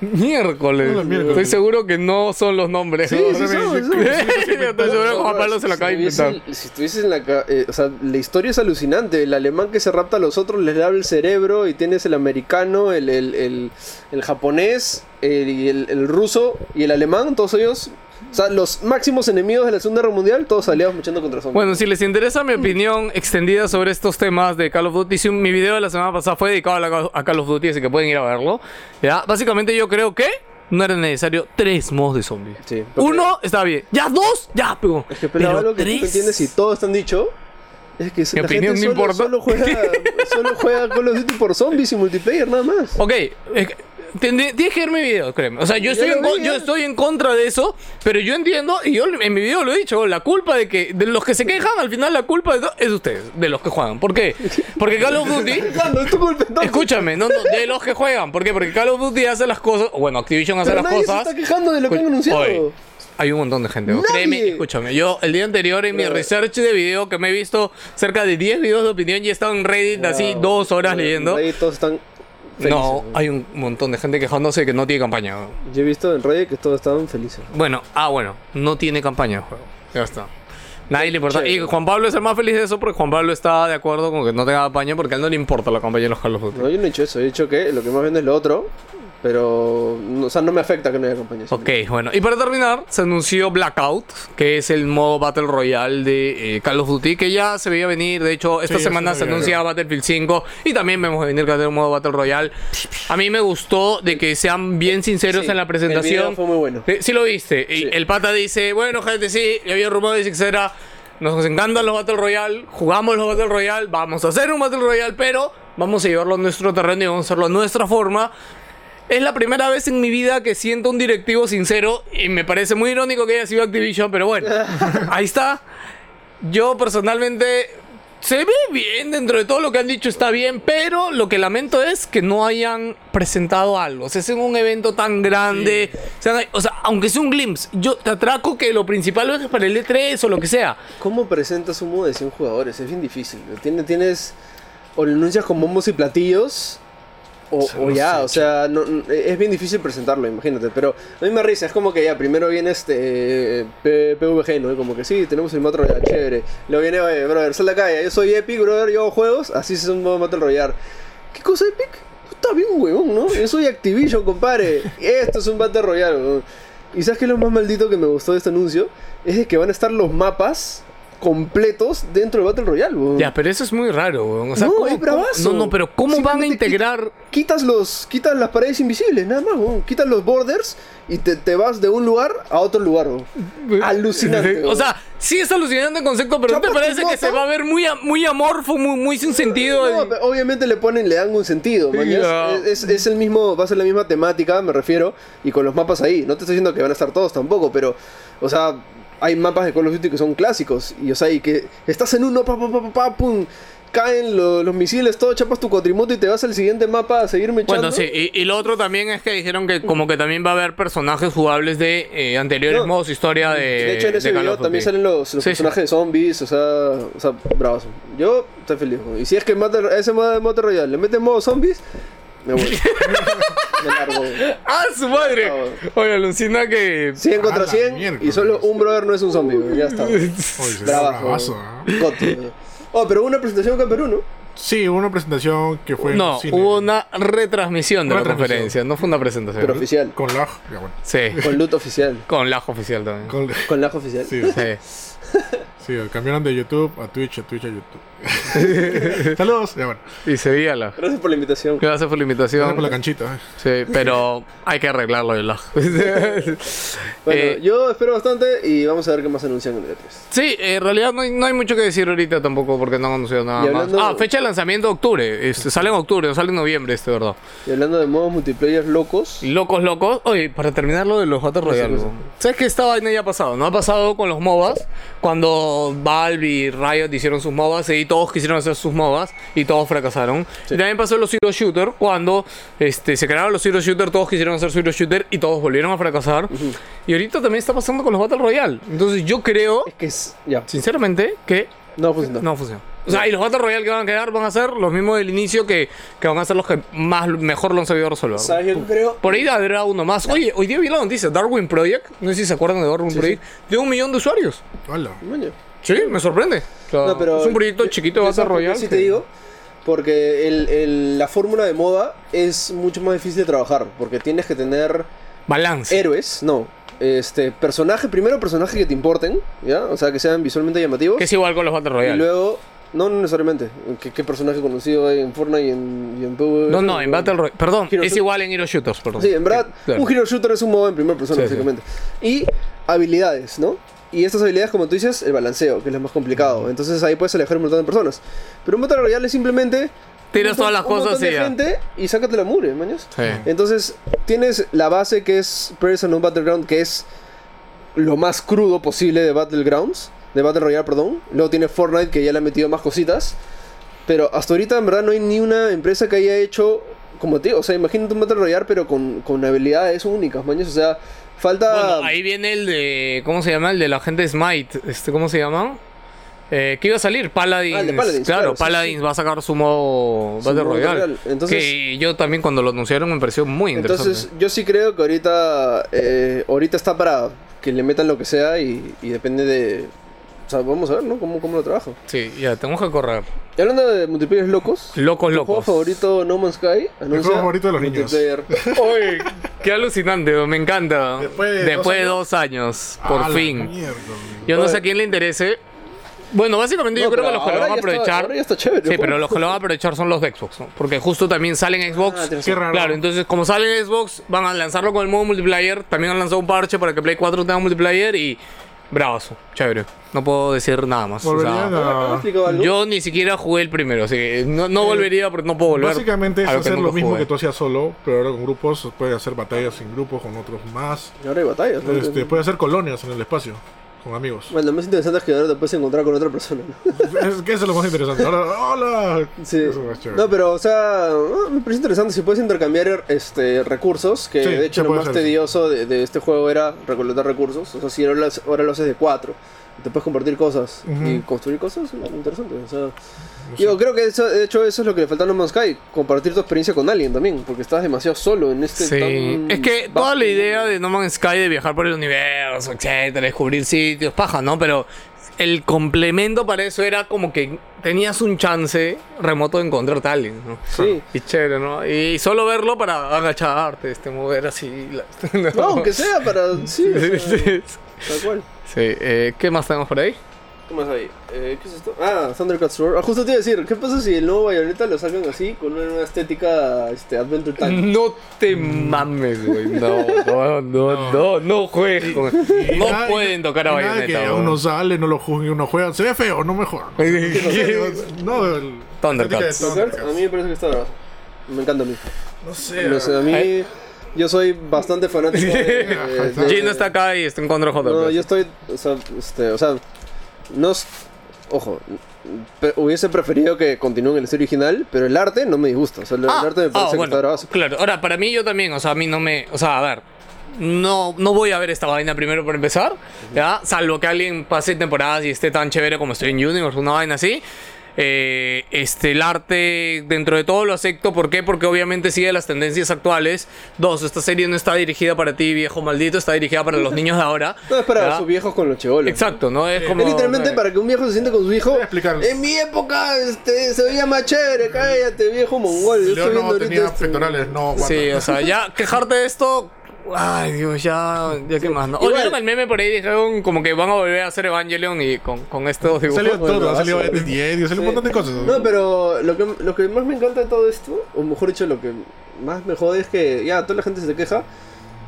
Miércoles. Estoy seguro que no son los nombres. Sí, ¿no? sí, son, son. Estoy seguro que Juan Pablo se lo acaba de Si inventar. Si estuvieses en la... eh, o sea, la historia es alucinante. El alemán que se rapta a los otros les lava el cerebro y tienes el americano, el, el, el, el japonés, el, el ruso y el alemán, todos ellos... O sea, los máximos enemigos de la Segunda Guerra Mundial, todos aliados luchando contra zombies. Bueno, si les interesa mi opinión extendida sobre estos temas de Call of Duty, mi video de la semana pasada fue dedicado a, la- a Call of Duty, así que pueden ir a verlo. ¿ya? Básicamente yo creo que no era necesario tres modos de zombies. Sí, Uno está bien. Ya dos, ya, pero, Es que pero, algo que tú no entiendes y todo está dicho es que Mi la opinión gente no solo, importa. solo juega solo juega Call of Duty por zombies y multiplayer nada más. Ok, es que- tendré- tienes que ver mi video, créeme. O sea, yo estoy, en, vi, yo estoy en contra de eso, pero yo entiendo, y yo en mi video lo he dicho, la culpa de que de los que se quejan, al final la culpa de es de ustedes, de los que juegan. ¿Por qué? Porque Call of Duty... (laughs) Escúchame, no, no, de los que juegan. ¿Por qué? Porque Call of Duty hace las cosas. Bueno, Activision hace Pero las nadie cosas. se está quejando de lo que han anunciado. Hay un montón de gente. Créeme, escúchame. Yo el día anterior en mi Bro. research de video que me he visto cerca de 10 videos de opinión y he estado en Reddit así Wow. dos horas leyendo. Ahí todos están felices. No, hay un montón de gente quejándose que no tiene campaña. Yo he visto en Reddit que todos estaban felices. Bueno, ah, bueno, no tiene campaña el juego. Ya está. Nadie le importa. Y. Juan Pablo es el más feliz de eso porque Juan Pablo está de acuerdo con que no tenga campaña porque a él no le importa la campaña de los Call of Duty. No, yo no he dicho eso, he dicho que lo que más vende es lo otro, pero no, o sea, no me afecta que no haya campañas. Ok, bueno. Y para terminar, se anunció Blackout, que es el modo Battle Royale de eh, Call of Duty, que ya se veía venir. De hecho, esta Sí, semana se se anuncia Battlefield 5 y también vemos venir que va a tener un modo Battle Royale. A mí me gustó de que sean bien sinceros Sí, en la El presentación. video fue muy bueno. Sí, sí lo viste. Y Sí. el pata dice, bueno, gente, sí, ya había rumores y etcétera. Nos encantan los Battle Royale, jugamos los Battle Royale, vamos a hacer un Battle Royale, pero vamos a llevarlo a nuestro terreno y vamos a hacerlo a nuestra forma. Es la primera vez en mi vida que siento un directivo sincero y me parece muy irónico que haya sido Activision, pero bueno, (laughs) ahí está. Yo personalmente se ve bien dentro de todo lo que han dicho está bien, pero lo que lamento es que no hayan presentado algo. O sea, es en un evento tan grande. O, sea, o sea, aunque sea un glimpse, yo te atraco que lo principal es para el E3 o lo que sea. ¿Cómo presentas un modo de 100 jugadores? Es bien difícil. Tienes, tienes o lo anuncias con bombos y platillos, o, no ya, o sea, no- no- es bien difícil presentarlo, imagínate. Pero a mí me risa, es como que ya primero viene este eh, P- PVG, ¿no? Y como que sí, tenemos el Battle Royale, chévere. Luego viene, oye, brother, sal de acá, ya, yo soy Epic, brother, yo hago juegos, así es un modo Battle Royale. ¿Qué cosa Epic? Tú estás bien, huevón, ¿no? Yo soy Activision, compadre. Esto es un Battle Royale, huevón. ¿Y sabes qué es lo más maldito que me gustó de este anuncio? Es de que van a estar los mapas completos dentro del Battle Royale, weón. Ya, pero eso es muy raro, weón. O sea, No, ¿cómo- es bravazo. no, no, pero ¿cómo van a integrar? Quitas los quitas las paredes invisibles, nada más, weón. Quitas los borders y te, te vas de un lugar a otro lugar. Alucinante. O sea, sí es alucinante el concepto, pero ¿no te parece que se va a ver muy, muy amorfo, muy, muy sin sentido? No, el- obviamente le ponen, le dan un sentido. Ya. Es, es el mismo, va a ser la misma temática, me refiero, y con los mapas ahí. No te estoy diciendo que van a estar todos tampoco, pero, o sea, hay mapas de Call of Duty que son clásicos, y o sea, y que estás en uno, pa, pa, pa, pa, pum, caen lo- los misiles, todo, chapas tu cuatrimoto y te vas al siguiente mapa a seguir mechando. Bueno, sí, y, y lo otro también es que dijeron que como que también va a haber personajes jugables de eh, anteriores No. modos historia de De hecho, en ese video también salen los, los Sí, personajes de zombies, o sea, o sea, bravos. Yo estoy feliz. Y si es que mata, ese modo de Battle Royale le meten modo zombies, me voy. (laughs) me largo. ¡Ah, su madre! Oye, alucina que. 100 A contra la 100 y solo un brother no es un zombie, güey, ya está. Oye, Trabajo. bravazo, ¿eh? Oh, pero hubo una presentación acá en Perú, ¿no? Sí, hubo una presentación que fue en No, cine. hubo una retransmisión de Una la retransmisión. conferencia, no fue una presentación. Pero oficial. Con lag. Ya, bueno. Sí, Con loot oficial. (laughs) con la oficial también. Con- Con la oficial. Sí, Sí. sí, cambiaron de YouTube a Twitch, a Twitch a YouTube. (laughs) Saludos. Ya, bueno. Y seguía la. Gracias por la invitación. Gracias por la Gracias invitación. por la canchita. eh. Sí, pero hay que arreglarlo. (laughs) Bueno, Eh, yo espero bastante y vamos a ver qué más anuncian en el E3. Sí, en realidad no hay, no hay mucho que decir ahorita tampoco porque no han anunciado nada más. Ah, fecha de lanzamiento de octubre. Este, sale en octubre, no sale en noviembre este, ¿verdad? Y hablando de modos multiplayer locos, Locos, locos. Oye, para terminar lo de los Battle Royale. ¿Sabes que esta vaina ya ha pasado? ¿No ha pasado con los MOBAs? Cuando Valve y Riot hicieron sus MOBAs y todos quisieron hacer sus MOBAs y todos fracasaron. Y también pasó en los Zero Shooter cuando este, se crearon los Zero Shooter, todos quisieron hacer Zero Shooter y todos volvieron a fracasar. Y ahorita también está pasando con los Battle Royale. Entonces yo creo, es que es. Ya, sinceramente, que no funciona. no funciona. O sea, y los Battle Royale que van a quedar van a ser los mismos del inicio que, que van a ser los que más mejor lo han sabido resolver. ¿Sabes? Yo creo. Por ahí habrá uno más. Oye, hoy día vi la noticia, Darwin Project, no sé si se acuerdan de Darwin Project, tiene un millón de usuarios. Hola. Sí, me sorprende. O sea, No, pero es un proyecto yo- chiquito de Battle Royale. Sí que- te digo, porque el, el- la fórmula de moda es mucho más difícil de trabajar, porque tienes que tener Balance. héroes, no, este, personaje, primero personajes que te importen, ¿ya? O sea, que sean visualmente llamativos. Que es igual con los Battle y Royale. luego, no, no necesariamente, ¿qué, qué personaje conocido hay en Fortnite y en, y en? No, no, en Battle Royale. Perdón, Hero es igual en Hero Shooters, perdón. Sí, en verdad, Claro. un hero shooter es un modo en primera persona, Sí, sí. básicamente. Y habilidades, ¿no? Y estas habilidades, como tú dices, el balanceo, que es lo más complicado. Entonces ahí puedes alejar un montón de personas. Pero un Battle Royale es simplemente... Tiras todas las cosas de gente y sácate la mure, mañas. Sí. Entonces, tienes la base que es Person Battleground, que es lo más crudo posible de Battlegrounds, de Battle Royale, perdón. Luego tiene Fortnite, que ya le ha metido más cositas. Pero hasta ahorita, en verdad, no hay ni una empresa que haya hecho, como te digo, o sea, imagínate un Battle Royale, pero con, con habilidades únicas, mañas. O sea, falta. Bueno, ahí viene el de. ¿Cómo se llama? El de la gente de Smite. Este, ¿Cómo se llama? Eh, ¿Qué iba a salir? Paladins. Ah, Paladins, claro, claro, Paladins sí. va a sacar su modo Battle Royale. Royale. Entonces- que yo también cuando lo anunciaron me pareció muy interesante. Entonces, yo sí creo que ahorita, eh, ahorita está para que le metan lo que sea y, y depende de. O sea, vamos a ver, ¿no? Cómo, cómo lo trabajo. Sí, ya, tenemos que correr. Y hablando de multiplayer locos. Locos, Mi juego locos. favorito No Man's Sky anuncia juego favorito de los niños. Oye, (laughs) qué alucinante, me encanta. Después de dos Después dos años, por Ah, fin. mierda. Yo no sé a quién le interese. Bueno, básicamente yo No, creo que los que lo van a está- aprovechar. ahora ya está chévere, Sí, pero los que lo van a aprovechar son los de Xbox, ¿no? Porque justo también salen en Xbox. Ah, Qué raro. Claro, entonces como sale en Xbox, van a lanzarlo con el modo multiplayer. También han lanzado un parche para que Play 4 tenga multiplayer y. Bravazo, chévere. No puedo decir nada más. yo ni siquiera jugué el primero, así que no, no volvería porque no puedo volver. Básicamente es hacer lo mismo jugué. que tú hacías solo, pero ahora con grupos. Puedes hacer batallas en grupos con otros más. Y ahora hay batallas. Este, puedes hacer colonias en el espacio con amigos. Bueno, lo más interesante es que ahora te puedes encontrar con otra persona, ¿no? (laughs) Es que eso es lo más interesante. Ahora, hola. Sí. Eso es más chévere. No, pero, o sea, ah, me parece interesante si puedes intercambiar este, recursos, que Sí, de hecho lo más tedioso de, de este juego era recolectar recursos. O sea, si ahora lo, haces- ahora lo haces de cuatro, te puedes compartir cosas y construir cosas, es interesante. O sea, yo creo que eso, de hecho eso es lo que le falta a No Man's Sky, compartir tu experiencia con alguien también, porque estás demasiado solo en este Sí, tan es que toda la idea de No Man's Sky de viajar por el universo, etcétera, descubrir sitios, paja, ¿no? Pero el complemento para eso era como que tenías un chance remoto de encontrar a alguien, ¿no? Sí. Y chévere, ¿no? Y solo verlo para agacharte, este, mover así. la- (laughs) No, aunque sea para... (laughs) Sí, o sea, Sí, tal cual. eh, ¿qué más tenemos por ahí? ¿Qué más hay? Eh, ¿Qué es esto? Ah, Thundercats Roar. Ah, justo te iba a decir, ¿qué pasa si el nuevo Bayonetta lo sacan así, con una nueva estética este, Adventure Time? (laughs) No te mames, güey. No, no, no, no, no juegues con... No nada- pueden tocar a y nada que Bayonetta, uno güey. sale, no lo juzguen, uno juega. Se ve feo, no mejor. no, el. Thundercats. Thundercats, A mí me parece que está... Me encanta a mí. No sé. No sé, a mí... Yo soy bastante fanático de... (laughs) de- de- Gino está acá y está en contra de No, JP. yo estoy... O sea, este, o sea... No... Ojo, hubiese preferido que continúe en el estilo original, pero el arte no me disgusta. O sea, el, el arte me parece que está bravazo. Claro, ahora para mí yo también, o sea, a mí no me, o sea, a ver, no, no voy a ver esta vaina primero por empezar, ¿ya? Salvo que alguien pase temporadas y esté tan chévere como estoy en Universe, una vaina así. Eh, este, el arte, dentro de todo lo acepto. ¿Por qué? Porque obviamente sigue las tendencias actuales. Dos, esta serie no está dirigida para ti, viejo maldito, está dirigida para los niños de ahora. (laughs) No, es para ¿ya? sus viejos con los chivolos. Exacto, ¿no? Es como. Es literalmente para que un viejo se siente con su hijo. Voy a explicarles. En mi época este, se veía más chévere, cállate, viejo mongol. Yo estoy viendo no ahorita tenía esto. pectorales, no. Sí, o sea, ya quejarte de esto. Ay, Dios, ya, ya qué más, ¿no? Oye, ¿vieron el meme por ahí dijeron como que van a volver a hacer Evangelion y con, con estos dibujos. Salió Bueno, todo, salió vaso. de 10, salió un montón de cosas. No, pero lo que, lo que más me encanta de todo esto, o mejor dicho, lo que más me jode es que ya toda la gente se queja.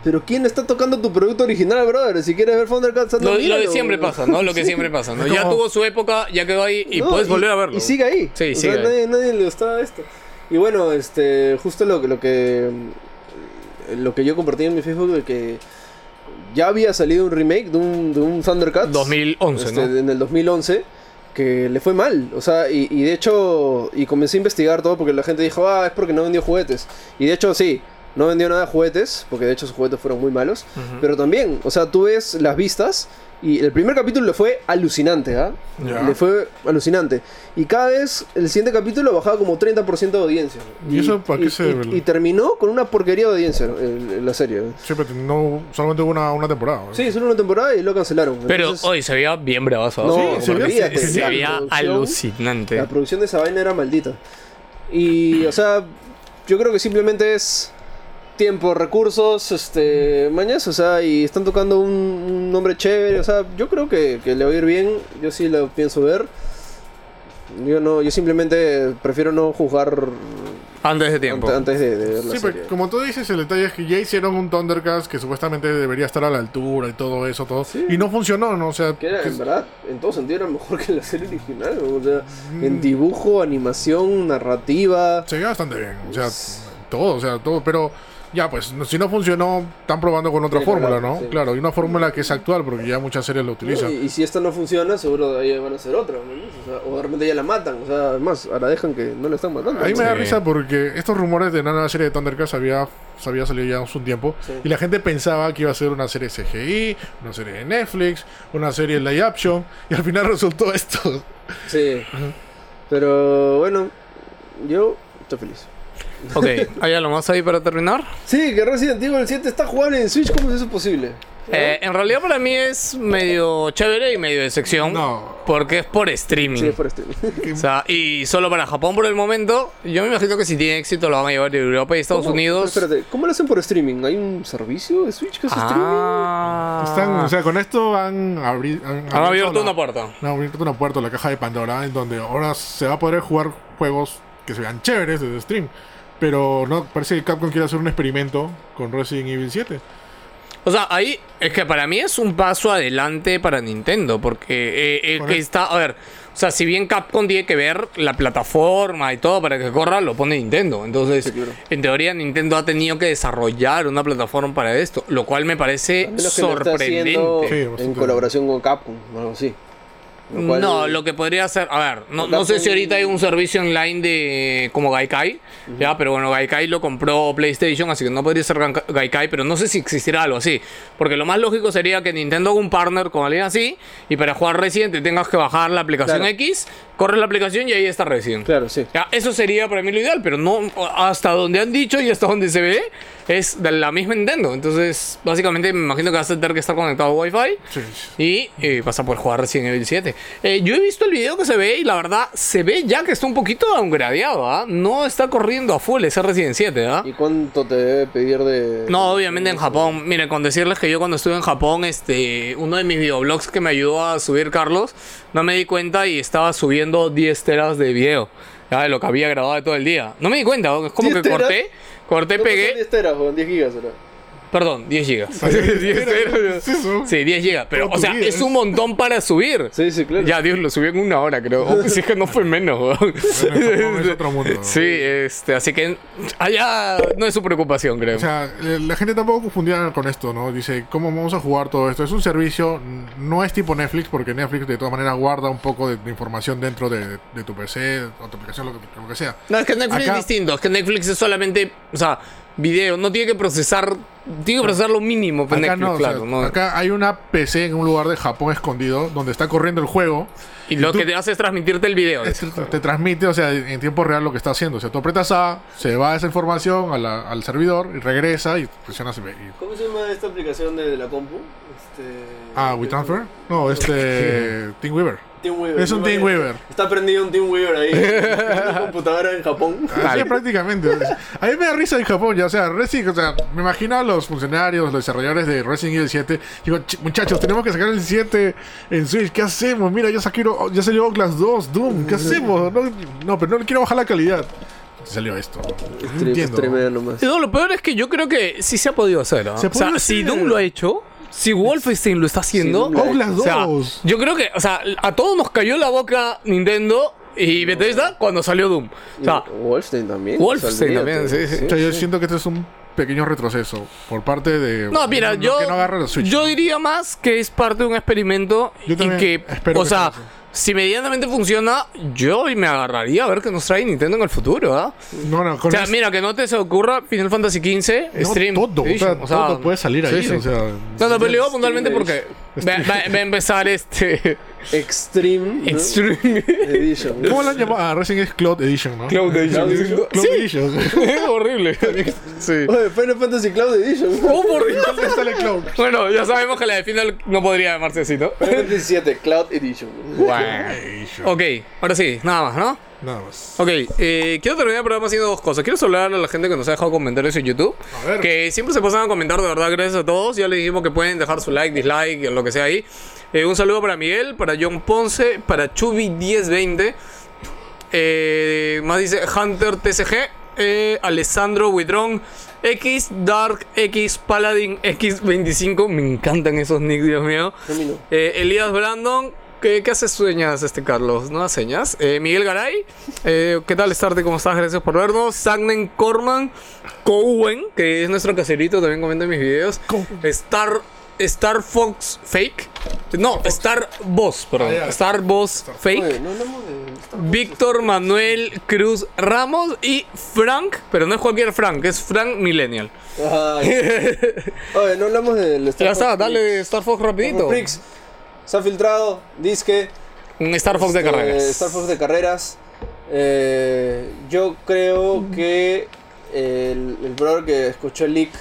Pero ¿quién está tocando tu producto original, brother? Si quieres ver Thundercats, anda, Lo, lo que siempre pasa, ¿no? Lo que (laughs) siempre pasa, ¿no? Ya tuvo su época, ya quedó ahí y No, puedes volver a verlo. Y sigue ahí. Sí, o sigue sea, ahí. nadie, nadie le gustaba esto. Y bueno, este, justo lo, que- lo que lo que yo compartí en mi Facebook de que ya había salido un remake de un, de un Thundercats 2011, este, ¿no? en el 2011 que le fue mal, o sea, y, y de hecho, y comencé a investigar todo porque la gente dijo, ah, es porque no vendió juguetes. Y de hecho, sí, no vendió nada de juguetes, porque de hecho sus juguetes fueron muy malos. Pero también, o sea, tú ves las vistas y el primer capítulo le fue alucinante, ¿ah? Le fue alucinante. Y cada vez el siguiente capítulo bajaba como 30% de audiencia. ¿Y eso para qué se y- terminó con una porquería de audiencia el- el- la serie. Sí, pero no, solamente hubo una, una temporada. ¿no? Sí, solo una temporada y lo cancelaron. Pero Entonces, hoy se veía bien bravazo. No. Sí, se veía se, veía alucinante. La producción de esa vaina era maldita. Y, o sea, yo creo que simplemente es tiempo, recursos, este, mañas, o sea, y están tocando un, un nombre chévere, o sea, yo creo que, que le va a ir bien, yo sí lo pienso ver. Yo no, yo simplemente prefiero no juzgar Antes de tiempo. ante- antes de, de ver la Sí, serie. pero como tú dices, el detalle es que ya hicieron un Thundercats que supuestamente debería estar a la altura y todo eso, todo. Sí. Y no funcionó, ¿no? O sea, Que era, que- en verdad, en todo sentido era mejor que la serie original, o sea, Mm. en dibujo, animación, narrativa. se veía bastante bien. O sea, todo, o sea, todo. Pero ya, pues, no- si no funcionó, están probando con otra Sí, fórmula, ¿no? sí. Claro, y una fórmula que es actual, porque ya muchas series la utilizan. Y, y si esta no funciona, seguro de ahí van a hacer otra, ¿no? O, sea, o de repente ya la matan, o sea, además, ahora dejan que no la están matando. A mí me da risa porque estos rumores de una nueva serie de Thundercats había, había salido ya hace un tiempo y la gente pensaba que iba a ser una serie CGI, una serie de Netflix, una serie live action y al final (laughs) resultó esto. Sí. Pero bueno, yo estoy feliz. Ok, ¿hay algo más ahí para terminar? Sí, que Resident Evil 7 está jugable en Switch, ¿cómo es eso posible? Eh, en realidad para mí es medio chévere y medio de sección. No. Porque es por streaming. Sí, es por streaming. (laughs) O sea, y solo para Japón por el momento. Yo me imagino que si tiene éxito lo van a llevar de Europa y Estados ¿Cómo? Unidos. Espérate, ¿cómo lo hacen por streaming? ¿Hay un servicio de Switch que hace streaming? Ah. Están, o sea, con esto han, abri- han, Han abierto la- una puerta. Han abierto una puerta, la caja de Pandora, en donde ahora se va a poder jugar juegos que se vean chéveres desde stream. Pero no, parece que Capcom quiere hacer un experimento con Resident Evil 7. O sea, ahí es que para mí es un paso adelante para Nintendo, porque eh, eh, que está, a ver, o sea, si bien Capcom tiene que ver la plataforma y todo para que corra, lo pone Nintendo. Entonces, Sí, claro. en teoría Nintendo ha tenido que desarrollar una plataforma para esto, lo cual me parece sorprendente. Sí, en colaboración con Capcom o algo así. Lo cual- No, lo que podría ser, a ver, no, no sé si ahorita hay un servicio online de como Gaikai, ya, pero bueno, Gaikai lo compró PlayStation, así que no podría ser Ga- Gaikai, pero no sé si existirá algo así, porque lo más lógico sería que Nintendo haga un partner con alguien así y para jugar Resident te tengas que bajar la aplicación Claro. X, corres la aplicación y ahí está Resident. Claro, sí. Ya, eso sería para mí lo ideal, pero no hasta donde han dicho y hasta donde se ve es de la misma Nintendo. Entonces, básicamente me imagino que vas a tener que estar conectado a Wi-Fi. Sí. Y eh, vas a poder jugar Resident Evil 7. Eh, yo he visto el video que se ve y la verdad se ve ya que está un poquito downgradeado, ¿ah? No está corriendo a full ese Resident 7, ¿ah? ¿Y cuánto te debe pedir de.? No, obviamente en Japón. Miren, con decirles que yo cuando estuve en Japón, este, uno de mis videoblogs que me ayudó a subir Carlos, no me di cuenta y estaba subiendo 10 teras de video. Ya, de lo que había grabado de todo el día. No me di cuenta, es como 10 que teras. corté, corté, ¿Cuánto son pegué. 10 teras, o 10 gigas, ¿verdad? Perdón, 10 gigas. 10 ¿Qué teras. es eso? Sí, 10 gigas. Pero, o sea, es un montón para subir. Sí, sí, claro. Ya, Dios, lo subió en una hora, creo. O si es que no fue menos, weón. Japón es otro mundo. Sí, este, así que allá no es su preocupación, creo. O sea, la gente tampoco confundía con esto, ¿no? Dice, ¿cómo vamos a jugar todo esto? Es un servicio, no es tipo Netflix, porque Netflix de todas maneras guarda un poco de, de información dentro de, de tu PC o tu aplicación, lo que, lo que sea. no, es que Netflix acá- es distinto. Es que Netflix es solamente. O sea, video, no tiene que procesar, tiene que procesar lo mínimo, Acá Netflix, no, o sea, claro, ¿no? acá hay una PC en un lugar de Japón escondido donde está corriendo el juego. y lo tú- que te hace es transmitirte el video. de te, transmite, o sea, en tiempo real lo que está haciendo. O sea, tú apretas A, se va esa información a la- al servidor y regresa y presionas y- y- ¿Cómo se llama esta aplicación de la compu? Este... Ah, WeTransfer? No, este. (laughs) TeamWeaver. Es un Me imagino- TeamWeaver. Está prendido un Teamweaver ahí. en (laughs) una computadora en Japón. Así prácticamente. A mí me da risa en Japón, ya, o sea, Resident, o sea, me imagino a los funcionarios, los desarrolladores de Resident Evil 7. Digo, "Ch- muchachos, tenemos que sacar el 7 en Switch, ¿qué hacemos? Mira, ya, saqué, ya salió Outlast 2, Doom, ¿qué hacemos? No, no, pero no quiero bajar la calidad. Salió esto. No entiendo. No, lo peor es que yo creo que sí se ha podido hacer. Se o sea, puede si hacer. Doom lo ha hecho, si Wolfenstein lo está haciendo, Sí, o sea, 2. yo creo que, o sea, a todos nos cayó la boca Nintendo y Bethesda cuando salió Doom. O sea, Wolfenstein también. Wolfenstein también, sí, sí. O sea, yo siento que este es un pequeño retroceso por parte de. no, mira, yo, Que no agarra la Switch. yo diría más que es parte de un experimento Yo y que, espero o que sea, así. Si medianamente funciona, yo me agarraría a ver qué nos trae Nintendo en el futuro, ¿ah? No, no, con O sea, este- mira, que no te se ocurra Final Fantasy XV, no, Stream todo, o sea, o sea, todo puede salir ahí. sí, sí. O sea, No, no, pero le digo puntualmente porque va, va- va a empezar este Extreme. ¿no? Extreme Edition. ¿Cómo lo han llamado? Ah, Resident es Cloud Edition, ¿no? Cloud Edition. Cloud Sí, Edition. es horrible. Sí. Oye, Final Fantasy Cloud Edition. Oh, por Dios. ¿Dónde sale Cloud? Bueno, ya sabemos que la de Final no podría llamarse así, ¿no? Final Fantasy 7 Cloud Edition. Edition. Ok, ahora sí, nada más, ¿no? Nada más. Ok, eh, quiero terminar el programa haciendo dos cosas. Quiero saludar a la gente que nos ha dejado comentarios en YouTube. A ver. Que siempre se pasan a comentar, de verdad, gracias a todos. Ya les dijimos que pueden dejar su like, dislike, lo que sea ahí. Eh, un saludo para Miguel, para John Ponce, para Chubi1020. Eh, más dice Hunter TCG, eh, Alessandro Widron, X Dark X Paladin X25. Me encantan esos nicks, Dios mío. Eh, Elías Brandon, ¿qué, qué haces sueñas, este Carlos? ¿No señas? Eh, Miguel Garay, eh, ¿qué tal estarte? ¿Cómo estás? Gracias por vernos. Sagnen Corman, Cowen, que es nuestro caserito, también comenta en mis videos. Star, Star Fox Fake. No, Star Boss, perdón. Ah. Star Boss Fake. Oye, no hablamos de Star Wars. Víctor Manuel Cruz Ramos y Frank, pero no es cualquier Frank, es Frank Millennial. Ay. (laughs) Oye, no hablamos del Star Ya está, Fox dale Star Fox rapidito. Se ha filtrado, disque. Un Star Fox de este, carreras. Star Fox de carreras. Eh, yo creo que el, el brother que escuchó el leak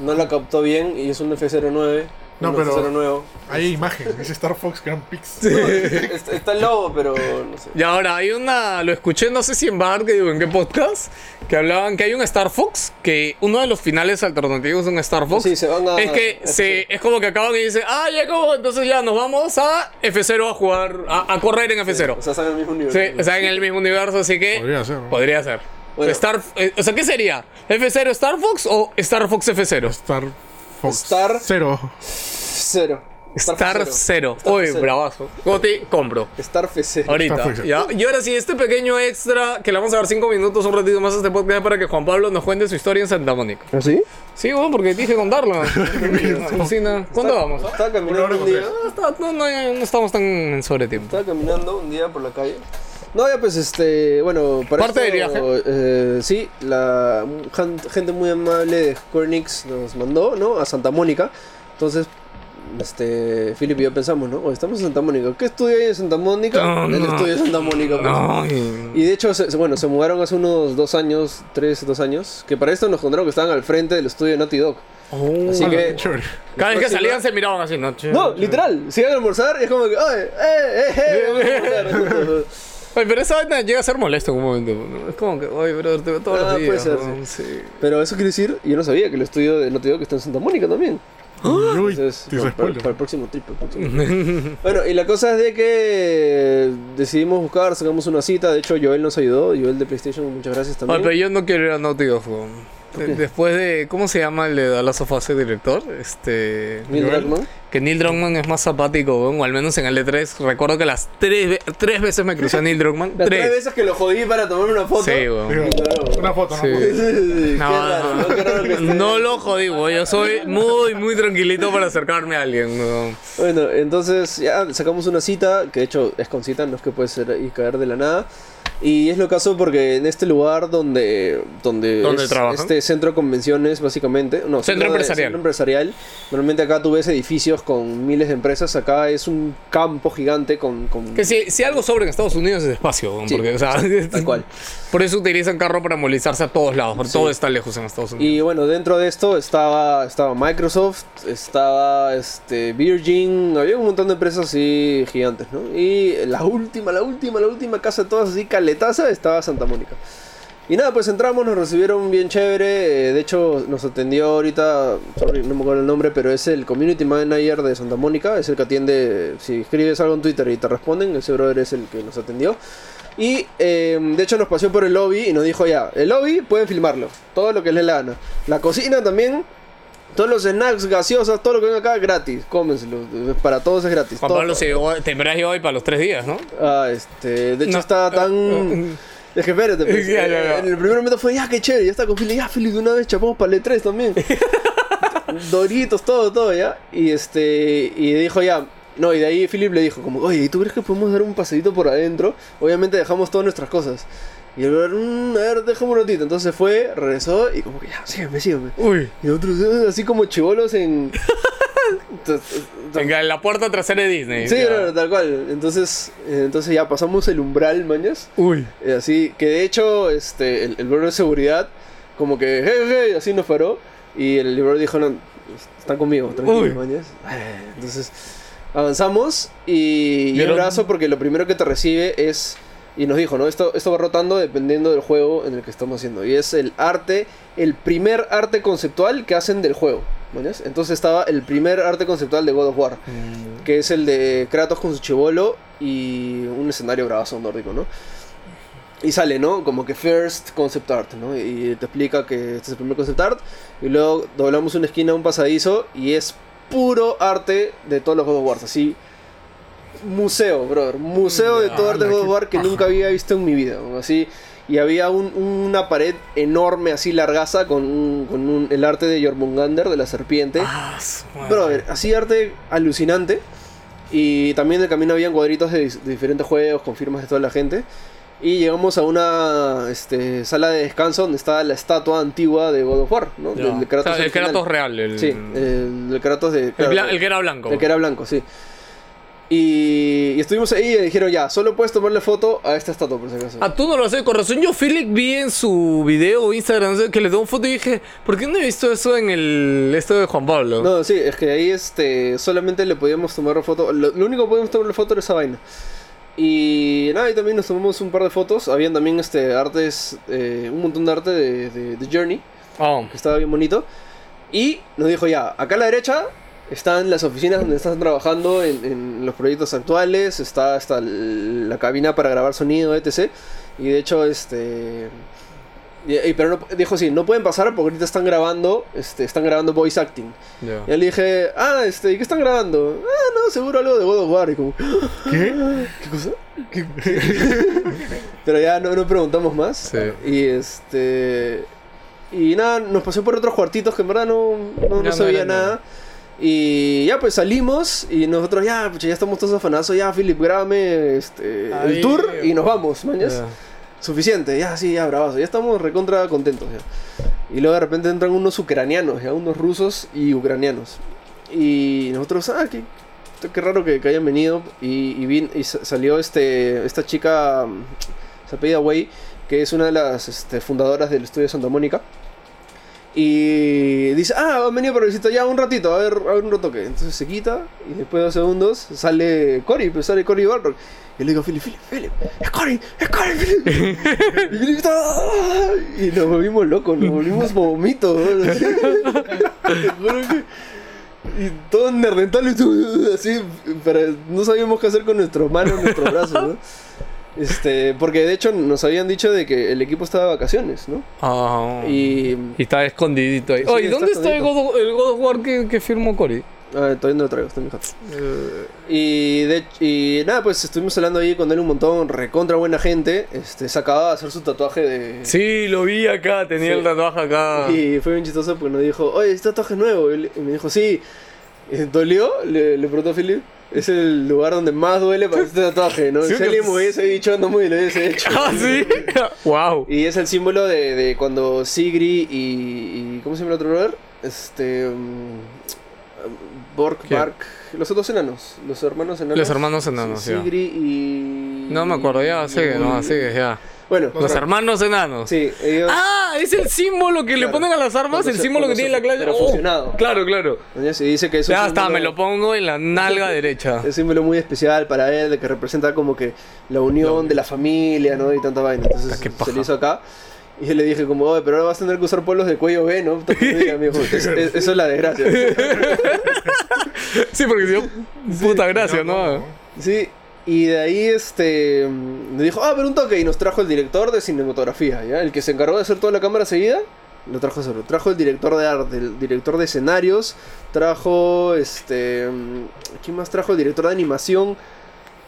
no la captó bien y es un F09. No, pero- F0 nuevo. Hay imagen. Dice Star Fox Grand Prix. (laughs) está, está el logo, pero no sé. Y ahora hay una, lo escuché, no sé si en Bar, que digo, en qué podcast, que hablaban que hay un Star Fox, que uno de los finales alternativos de un Star Fox Sí, se van a. es que se, es como que acaban y dicen, ah, ya como, entonces ya nos vamos a F0 a jugar, a, a correr en F0. O sea, están en el mismo universo. Sí, o sea, en el mismo universo, así que Podría ser, ¿no? podría ser. Bueno. Star, eh, o sea, ¿qué sería? ¿F0 Star Fox o Star Fox F0? Star Fox. Star- Cero. Cero. Star 0. Star Uy, cero. bravazo. Goti, compro. Star F0. Ahorita. ¿ya? Y ahora sí, este pequeño extra que le vamos a dar 5 minutos, un ratito más a este podcast para que Juan Pablo nos cuente su historia en Santa Mónica. ¿Ah, sí? Sí, bueno, porque dije contarla. (laughs) Alucina. ¿Cuándo vamos? ah? Estaba caminando un día. tres. No, no, no, no estamos tan en sobretiempo. Estaba caminando un día por la calle. No, ya pues este, bueno, para Parte esto, del viaje. eh, sí, la gente muy amable de Cornix nos mandó, ¿no? A Santa Mónica. Entonces, este, Philip y yo pensamos, ¿no? Estamos en Santa Mónica. ¿Qué estudio hay en Santa Mónica? No, el no. estudio de Santa Mónica. pues. Ay. Y de hecho, se- se- bueno, se mudaron hace unos dos años, tres, dos años, que para esto nos contaron que estaban al frente del estudio de Naughty Dog. Oh. Así que... Cada vez que salían se miraban así, ¿no? No, literal, si iban a almorzar y es como que, ¡ay, eh, eh, eh! (laughs) vamos a almorzar". Oye, pero esa vaina llega a ser molesto en un momento. ¿no? Es como que, oye, brother, te veo todos Ah, los días. puede ser, ¿no? Sí. Pero eso quiere decir, yo no sabía que el estudio de Naughty Dog está en Santa Mónica también. Uy, Entonces, te para, para- spoiler. para el próximo trip. para el próximo trip. (laughs) bueno, y la cosa es de que decidimos buscar, sacamos una cita. De hecho, Joel nos ayudó. Joel de PlayStation, muchas gracias Oye, también. pero yo no quiero ir a Naughty Dog. weón. De- Después de. ¿Cómo se llama el de Dallas of Us director? Este. Neil. Druckmann. que Neil Druckmann es más zapático, weón, o al menos en el E3. Recuerdo que las tres, tres veces me crucé a Neil Druckmann. Las tres Tres. veces que lo jodí para tomarme una foto. Sí, weón. Una foto, Sí. ¿no? Sí, No, raro, no. ¿no? Qué raro que esté- No lo jodí, weón. Yo soy muy, muy tranquilito para acercarme a alguien, weón. Bueno, entonces ya sacamos una cita, que de hecho es con cita, no es que puede ser y caer de la nada. Y es lo caso porque en este lugar donde, donde, ¿Donde es este centro de convenciones, básicamente, no, Centro empresarial. centro empresarial. Normalmente acá tú ves edificios con miles de empresas, acá es un campo gigante con... con Que si, si algo sobra en Estados Unidos es espacio, Sí, porque, o sea, (laughs) tal cual. Por eso utilizan carro para movilizarse a todos lados, porque Sí. todo está lejos en Estados Unidos. Y bueno, dentro de esto estaba, estaba Microsoft, estaba este, Virgin, había un montón de empresas así gigantes, ¿no? Y la última, la última, la última casa de todas así caletaza estaba Santa Mónica. Y nada, pues entramos, nos recibieron bien chévere. eh, de hecho, nos atendió ahorita, sorry, no me acuerdo el nombre, pero es el Community Manager de Santa Mónica. Es el que atiende, si escribes algo en Twitter y te responden, ese brother es el que nos atendió. Y eh, de hecho nos paseó por el lobby y nos dijo ya, el lobby pueden filmarlo, todo lo que les la gana. La cocina también, todos los snacks, gaseosas, todo lo que venga acá gratis, cómenselo, para todos es gratis. Juan todo. Pablo se te hoy para los tres días, ¿no? Ah, este, de hecho No, eh, tan... (laughs) Es que espérate, pues, en el primer momento fue, ya, qué chévere, ya está con Philly, ya, Philly, de una vez chapamos para el E3 también. (laughs) Doritos, todo, todo, ya. Y este, y dijo ya, no, y de ahí Philip le dijo como, oye, ¿y tú crees que podemos dar un paseíto por adentro? Obviamente dejamos todas nuestras cosas. Y el brother, "Mm, a ver, déjame un ratito. Entonces fue, regresó y como que ya, sígueme, sígueme. Uy. Y otros, eh, así como chivolos en... (laughs) En la puerta trasera de Disney. Sí, no, tal cual. Entonces, eh, entonces ya pasamos el umbral, mañas. Uy. Eh, Así que de hecho, este, el, el brother de seguridad, como que, hey, hey, así nos paró. Y el brother dijo, no, están conmigo, tranquilo, mañas. Entonces, avanzamos y, y Vieron- abrazo porque lo primero que te recibe es. Y nos dijo, ¿no? Esto, esto va rotando dependiendo del juego en el que estamos haciendo. Y es el arte, el primer arte conceptual que hacen del juego. ¿mañas? Entonces estaba el primer arte conceptual de God of War que es el de Kratos con su chivolo y un escenario bravazo nórdico, ¿no? Y sale, ¿no? Como que first concept art, ¿no? Y te explica que este es el primer concept art. Y luego doblamos una esquina un pasadizo y es puro arte de todos los God of War. Así, museo, brother. Museo de todo arte de God of War que nunca había visto en mi vida. Así, y había un- una pared enorme, así largaza, con, un- con un- el arte de Jormungandr, de la serpiente. Ah. Brother, así arte alucinante. Y también de camino habían cuadritos de, de diferentes juegos con firmas de toda la gente. Y llegamos a una este, sala de descanso donde está la estatua antigua de God of War, ¿no? Ya. Del de Kratos O sea, el. Kratos real. El, Sí, el, del Kratos de... el, claro, bla- el que era blanco. el que era blanco, sí. Y, y estuvimos ahí y dijeron, ya, solo puedes tomarle foto a esta estatua, por si acaso. Ah, tú no lo haces con razón. Yo, Philip, vi en su video Instagram que le tomó foto y dije, ¿por qué no he visto eso en el esto de Juan Pablo? No, sí, es que ahí este, solamente le podíamos tomar foto. Lo, lo único que podíamos tomarle foto era esa vaina. Y nada, y también nos tomamos un par de fotos. Habían también este, artes, eh, un montón de arte de, de, de Journey, Ah, que estaba bien bonito. Y nos dijo ya, acá a la derecha están las oficinas donde están trabajando en, en los proyectos actuales. Está, el- la cabina para grabar sonido, etc. Y de hecho, este... y- y- pero no- dijo sí, no pueden pasar porque ahorita están grabando, este, están grabando voice acting. ya. Y le dije, ah, este, ¿y qué están grabando? Ah, no, seguro algo de God of War. Y como, ¿Qué? ¿qué cosa? ¿Qué-? (laughs) Pero ya no, no preguntamos más. Sí. Y este. Y nada, nos pasó por otros cuartitos que en verdad no, no, no era nada. Y ya pues salimos y nosotros ya, ya estamos todos afanazos, ya Philip, grábame este, Ahí. el tour y nos vamos, mañas. Ya. Suficiente, ya sí, ya bravazo, ya estamos recontra contentos ya. Y luego de repente entran unos ucranianos, ya unos rusos y ucranianos. Y nosotros, ah, qué, qué raro que, que hayan venido. Y, y, vin- y sa- salió este, esta chica, mm, se apellida Wei, que es una de las este, fundadoras del estudio Santa Mónica. Y dice, ah, han venido para visitar ya un ratito, a ver, a ver un retoque. Entonces se quita y después de dos segundos sale Cory, pues sale Cory Barrock. Y le digo, Philip, Philip, Philip, es Cory, es Cory, Philip. (laughs) y Philip está, "Ah", y nos volvimos locos, nos volvimos vomitos. Te juro que... Y todos así, pero no sabíamos qué hacer con nuestras manos, nuestros brazos, ¿no? Este, porque de hecho nos habían dicho de que el equipo estaba de vacaciones, ¿no? Ah. Y Y está escondidito ahí. Sí, Oye, está ¿dónde está el escondido. God, of, el God of War que, que firmó Cory? Ah, todavía no lo traigo, está en mi jato. Y, de, y nada, pues estuvimos hablando ahí con él un montón, recontra buena gente. Este, se acababa de hacer su tatuaje de... Sí, lo vi acá, tenía Sí. el tatuaje acá. Y fue bien chistoso porque nos dijo, oye, este tatuaje es nuevo. Y me dijo, sí. ¿Dolió? Le, le preguntó a Philip. Es el lugar donde más duele para este tatuaje, ¿no? Sí, si alguien me hubiese dicho, no me lo hubiese hecho. (laughs) Ah, sí. (laughs) wow. Y es el símbolo de, de cuando Sigri y, y- ¿Cómo se llama el otro brother? Este. um, Bork, ¿Quién? Bark. Los otros enanos. Los hermanos enanos. Los hermanos enanos, ya. Sigri y. No me acuerdo, ya, sigue, no, sigue, ya. Bueno, Los hermanos enanos. sí, ellos. Ah, es el símbolo que le Claro. ponen a las armas, Cuando el se- símbolo que cuando tiene se- la clase. pero Oh, fusionado. Claro, claro. Se dice que es un Ya está, me lo pongo en la nalga (laughs) derecha. Es un símbolo muy especial para él, que representa como que la unión de la familia, ¿no? Y tanta vaina. Entonces Ah, se le hizo acá. Y yo le dije como, oye, pero ahora vas a tener que usar polos de cuello B, ¿no? Y me dijo, "Es- es- eso es la desgracia. Sí, porque si yo, puta gracia, ¿no? Sí, y de ahí este me dijo, ah, pero un toque, y nos trajo el director de cinematografía, ¿ya? El que se encargó de hacer toda la cámara seguida, lo trajo solo. Trajo el director de arte, el director de escenarios, trajo este. ¿Quién más trajo? El director de animación.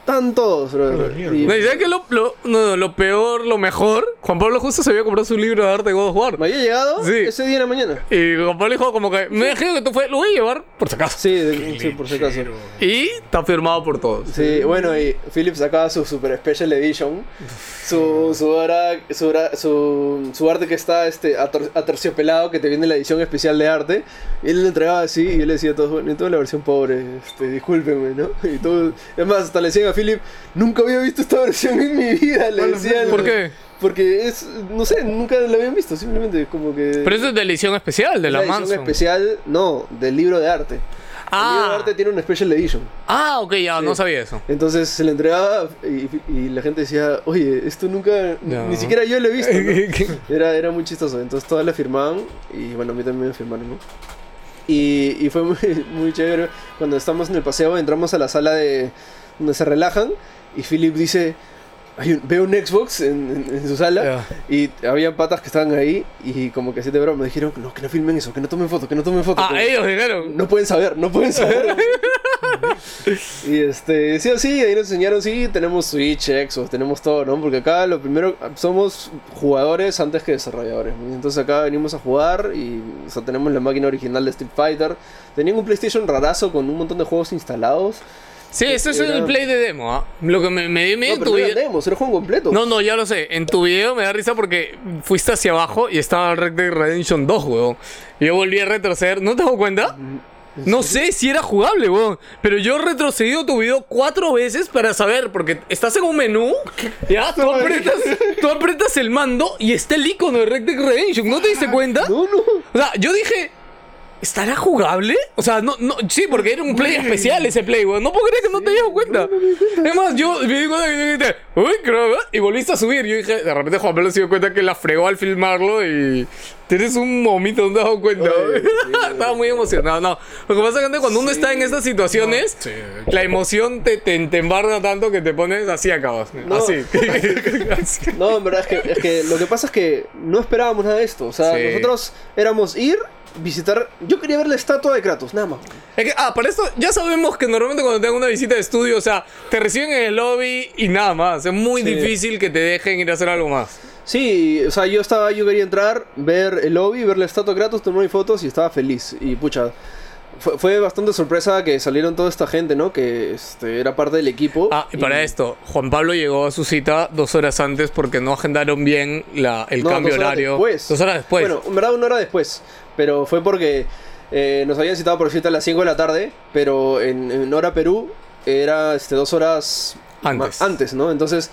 Están todos, mierda. Y- No, ¿y sabes qué lo, lo, no, lo peor, lo mejor? Juan Pablo justo se había comprado su libro de arte de God of War. me había llegado Sí. ese día en la mañana. Y Juan Pablo dijo como que, me dejé que tú fue, lo voy a llevar por si acaso. Sí, de- sí, por si acaso. Y está firmado por todos. Sí, bueno, y Philip sacaba su Super Special Edition. Su, su, hora- su, hora- su, su arte que está este, ater- aterciopelado, que te viene la edición especial de arte. Y él le entregaba así, y él le decía a todos, bueno, yo tengo la versión pobre, este, discúlpenme, ¿no? (laughs) Y todo, es más, hasta le decían a Philip, nunca había visto esta versión en mi vida, le Hola, decían. ¿Por qué? Porque es, no sé, nunca la habían visto, simplemente como que... Pero eso es de la edición especial, de la, edición Manson. especial, no, del libro de arte. El libro de Ah, arte tiene una Special Edition. ah, ok, ya, Sí. no sabía eso. Entonces se le entregaba y, y la gente decía, oye, esto nunca, No. ni siquiera yo lo he visto. ¿no? (laughs) Era, era muy chistoso. Entonces todas le firmaban y bueno, a mí también me firmaron, ¿no? Y, y fue muy, (laughs) muy chévere. Cuando estamos en el paseo, entramos a la sala de donde se relajan y Philip dice, "Hay un- veo un Xbox en, en- en su sala y había patas que estaban ahí y como que así de broma me dijeron, no, que no filmen eso, que no tomen fotos, que no tomen fotos. Ah, ellos dijeron. no pueden saber, no pueden saber. (laughs) y este, sí, sí, ahí nos enseñaron, sí, tenemos Switch, Xbox, tenemos todo, ¿no? Porque acá lo primero, somos jugadores antes que desarrolladores. Entonces acá venimos a jugar y o sea, tenemos la máquina original de Street Fighter. Tenían un PlayStation rarazo con un montón de juegos instalados. Sí, eso es Era- el play de demo, ¿ah? Lo que me, me dio miedo No, en tu no video. demos, era juego completo. No, no, ya lo sé. En tu video me da risa porque fuiste hacia abajo y estaba Red Dead Redemption 2, weón. Y yo volví a retroceder. ¿No te das cuenta? No sé si era jugable, weón. Pero yo he retrocedido tu video cuatro veces para saber, porque estás en un menú, ya, tú aprietas, tú aprietas el mando y está el icono de Red Dead Redemption. ¿No te diste cuenta? No, no. O sea, yo dije, ¿estará jugable? O sea, no, no, sí, porque era un play especial ese play, weón. No puedo creer que no te hayas dado cuenta. Es más, yo me di cuenta que dijiste, uy, creo, y volviste a subir. Yo dije, de repente Juan Pablo se dio cuenta que la fregó al filmarlo y tienes un momito, ¿no te has dado cuenta? Oye, (laughs) Estaba muy emocionado, no. Lo que pasa es que cuando uno está en estas situaciones, Sí. la emoción te, te, te embarga tanto que te pones así acabas. No. Así. Así. (laughs) No, en verdad es que, es que lo que pasa es que no esperábamos nada de esto. O sea, Sí. nosotros éramos ir, visitar. Yo quería ver la estatua de Kratos, nada más. Es que, ah, para esto ya sabemos que normalmente cuando tengan una visita de estudio, o sea, te reciben en el lobby y nada más. Es muy Sí. difícil que te dejen ir a hacer algo más. Sí, o sea, yo estaba, yo quería entrar, ver el lobby, ver la estatua de Kratos, tomar mis fotos y estaba feliz. Y pucha, fue, fue bastante sorpresa que salieron toda esta gente, ¿no? Que este, era parte del equipo. Ah, y para esto, Juan Pablo llegó a su cita dos horas antes porque no agendaron bien la, el No, cambio dos horas horario. después. Dos horas después. Bueno, en verdad una hora después. Pero fue porque eh, nos habían citado por cita a las 5 de la tarde, pero en, en hora Perú era este, dos horas Antes. antes, ¿no? Entonces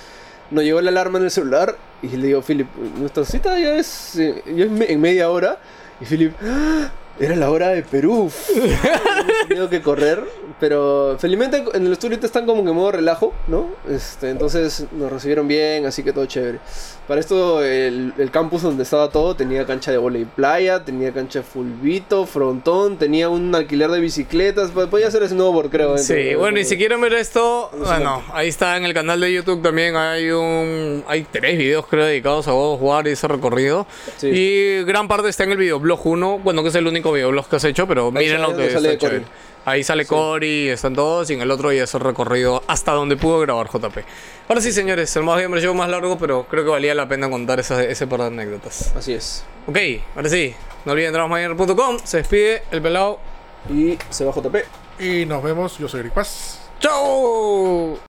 nos llegó la alarma en el celular y le digo, Philip, nuestra cita ya es, eh, ya es me- en media hora. Y Philip, "Ah, era la hora de Perú. (laughs) Tenido que correr, pero felizmente en el estudio están como que en modo relajo, ¿no? Este, entonces nos recibieron bien, así que todo chévere. Para esto, el, el campus donde estaba todo tenía cancha de volei playa, tenía cancha de fulbito, frontón, tenía un alquiler de bicicletas, po- podía hacer snowboard, creo. dentro Sí, bueno, y si quieren ver esto, bueno, ahí está en el canal de YouTube también hay un hay tres videos creo dedicados a God of War y ese recorrido. Sí. Y gran parte está en el videoblog 1, bueno, que es el único videoblog que has hecho, pero Ahí miren lo que está chévere. Ahí sale Cory, están todos, y en el otro ya es el recorrido hasta donde pudo grabar JP. Ahora sí, señores, el más bien me llevo más largo, pero creo que valía la pena contar esa- ese par de anécdotas. Así es. Ok, ahora sí, no olviden entrarosmañana.com, se despide el pelado. Y se va JP. Y nos vemos. Yo soy Eric Paz. ¡Chao!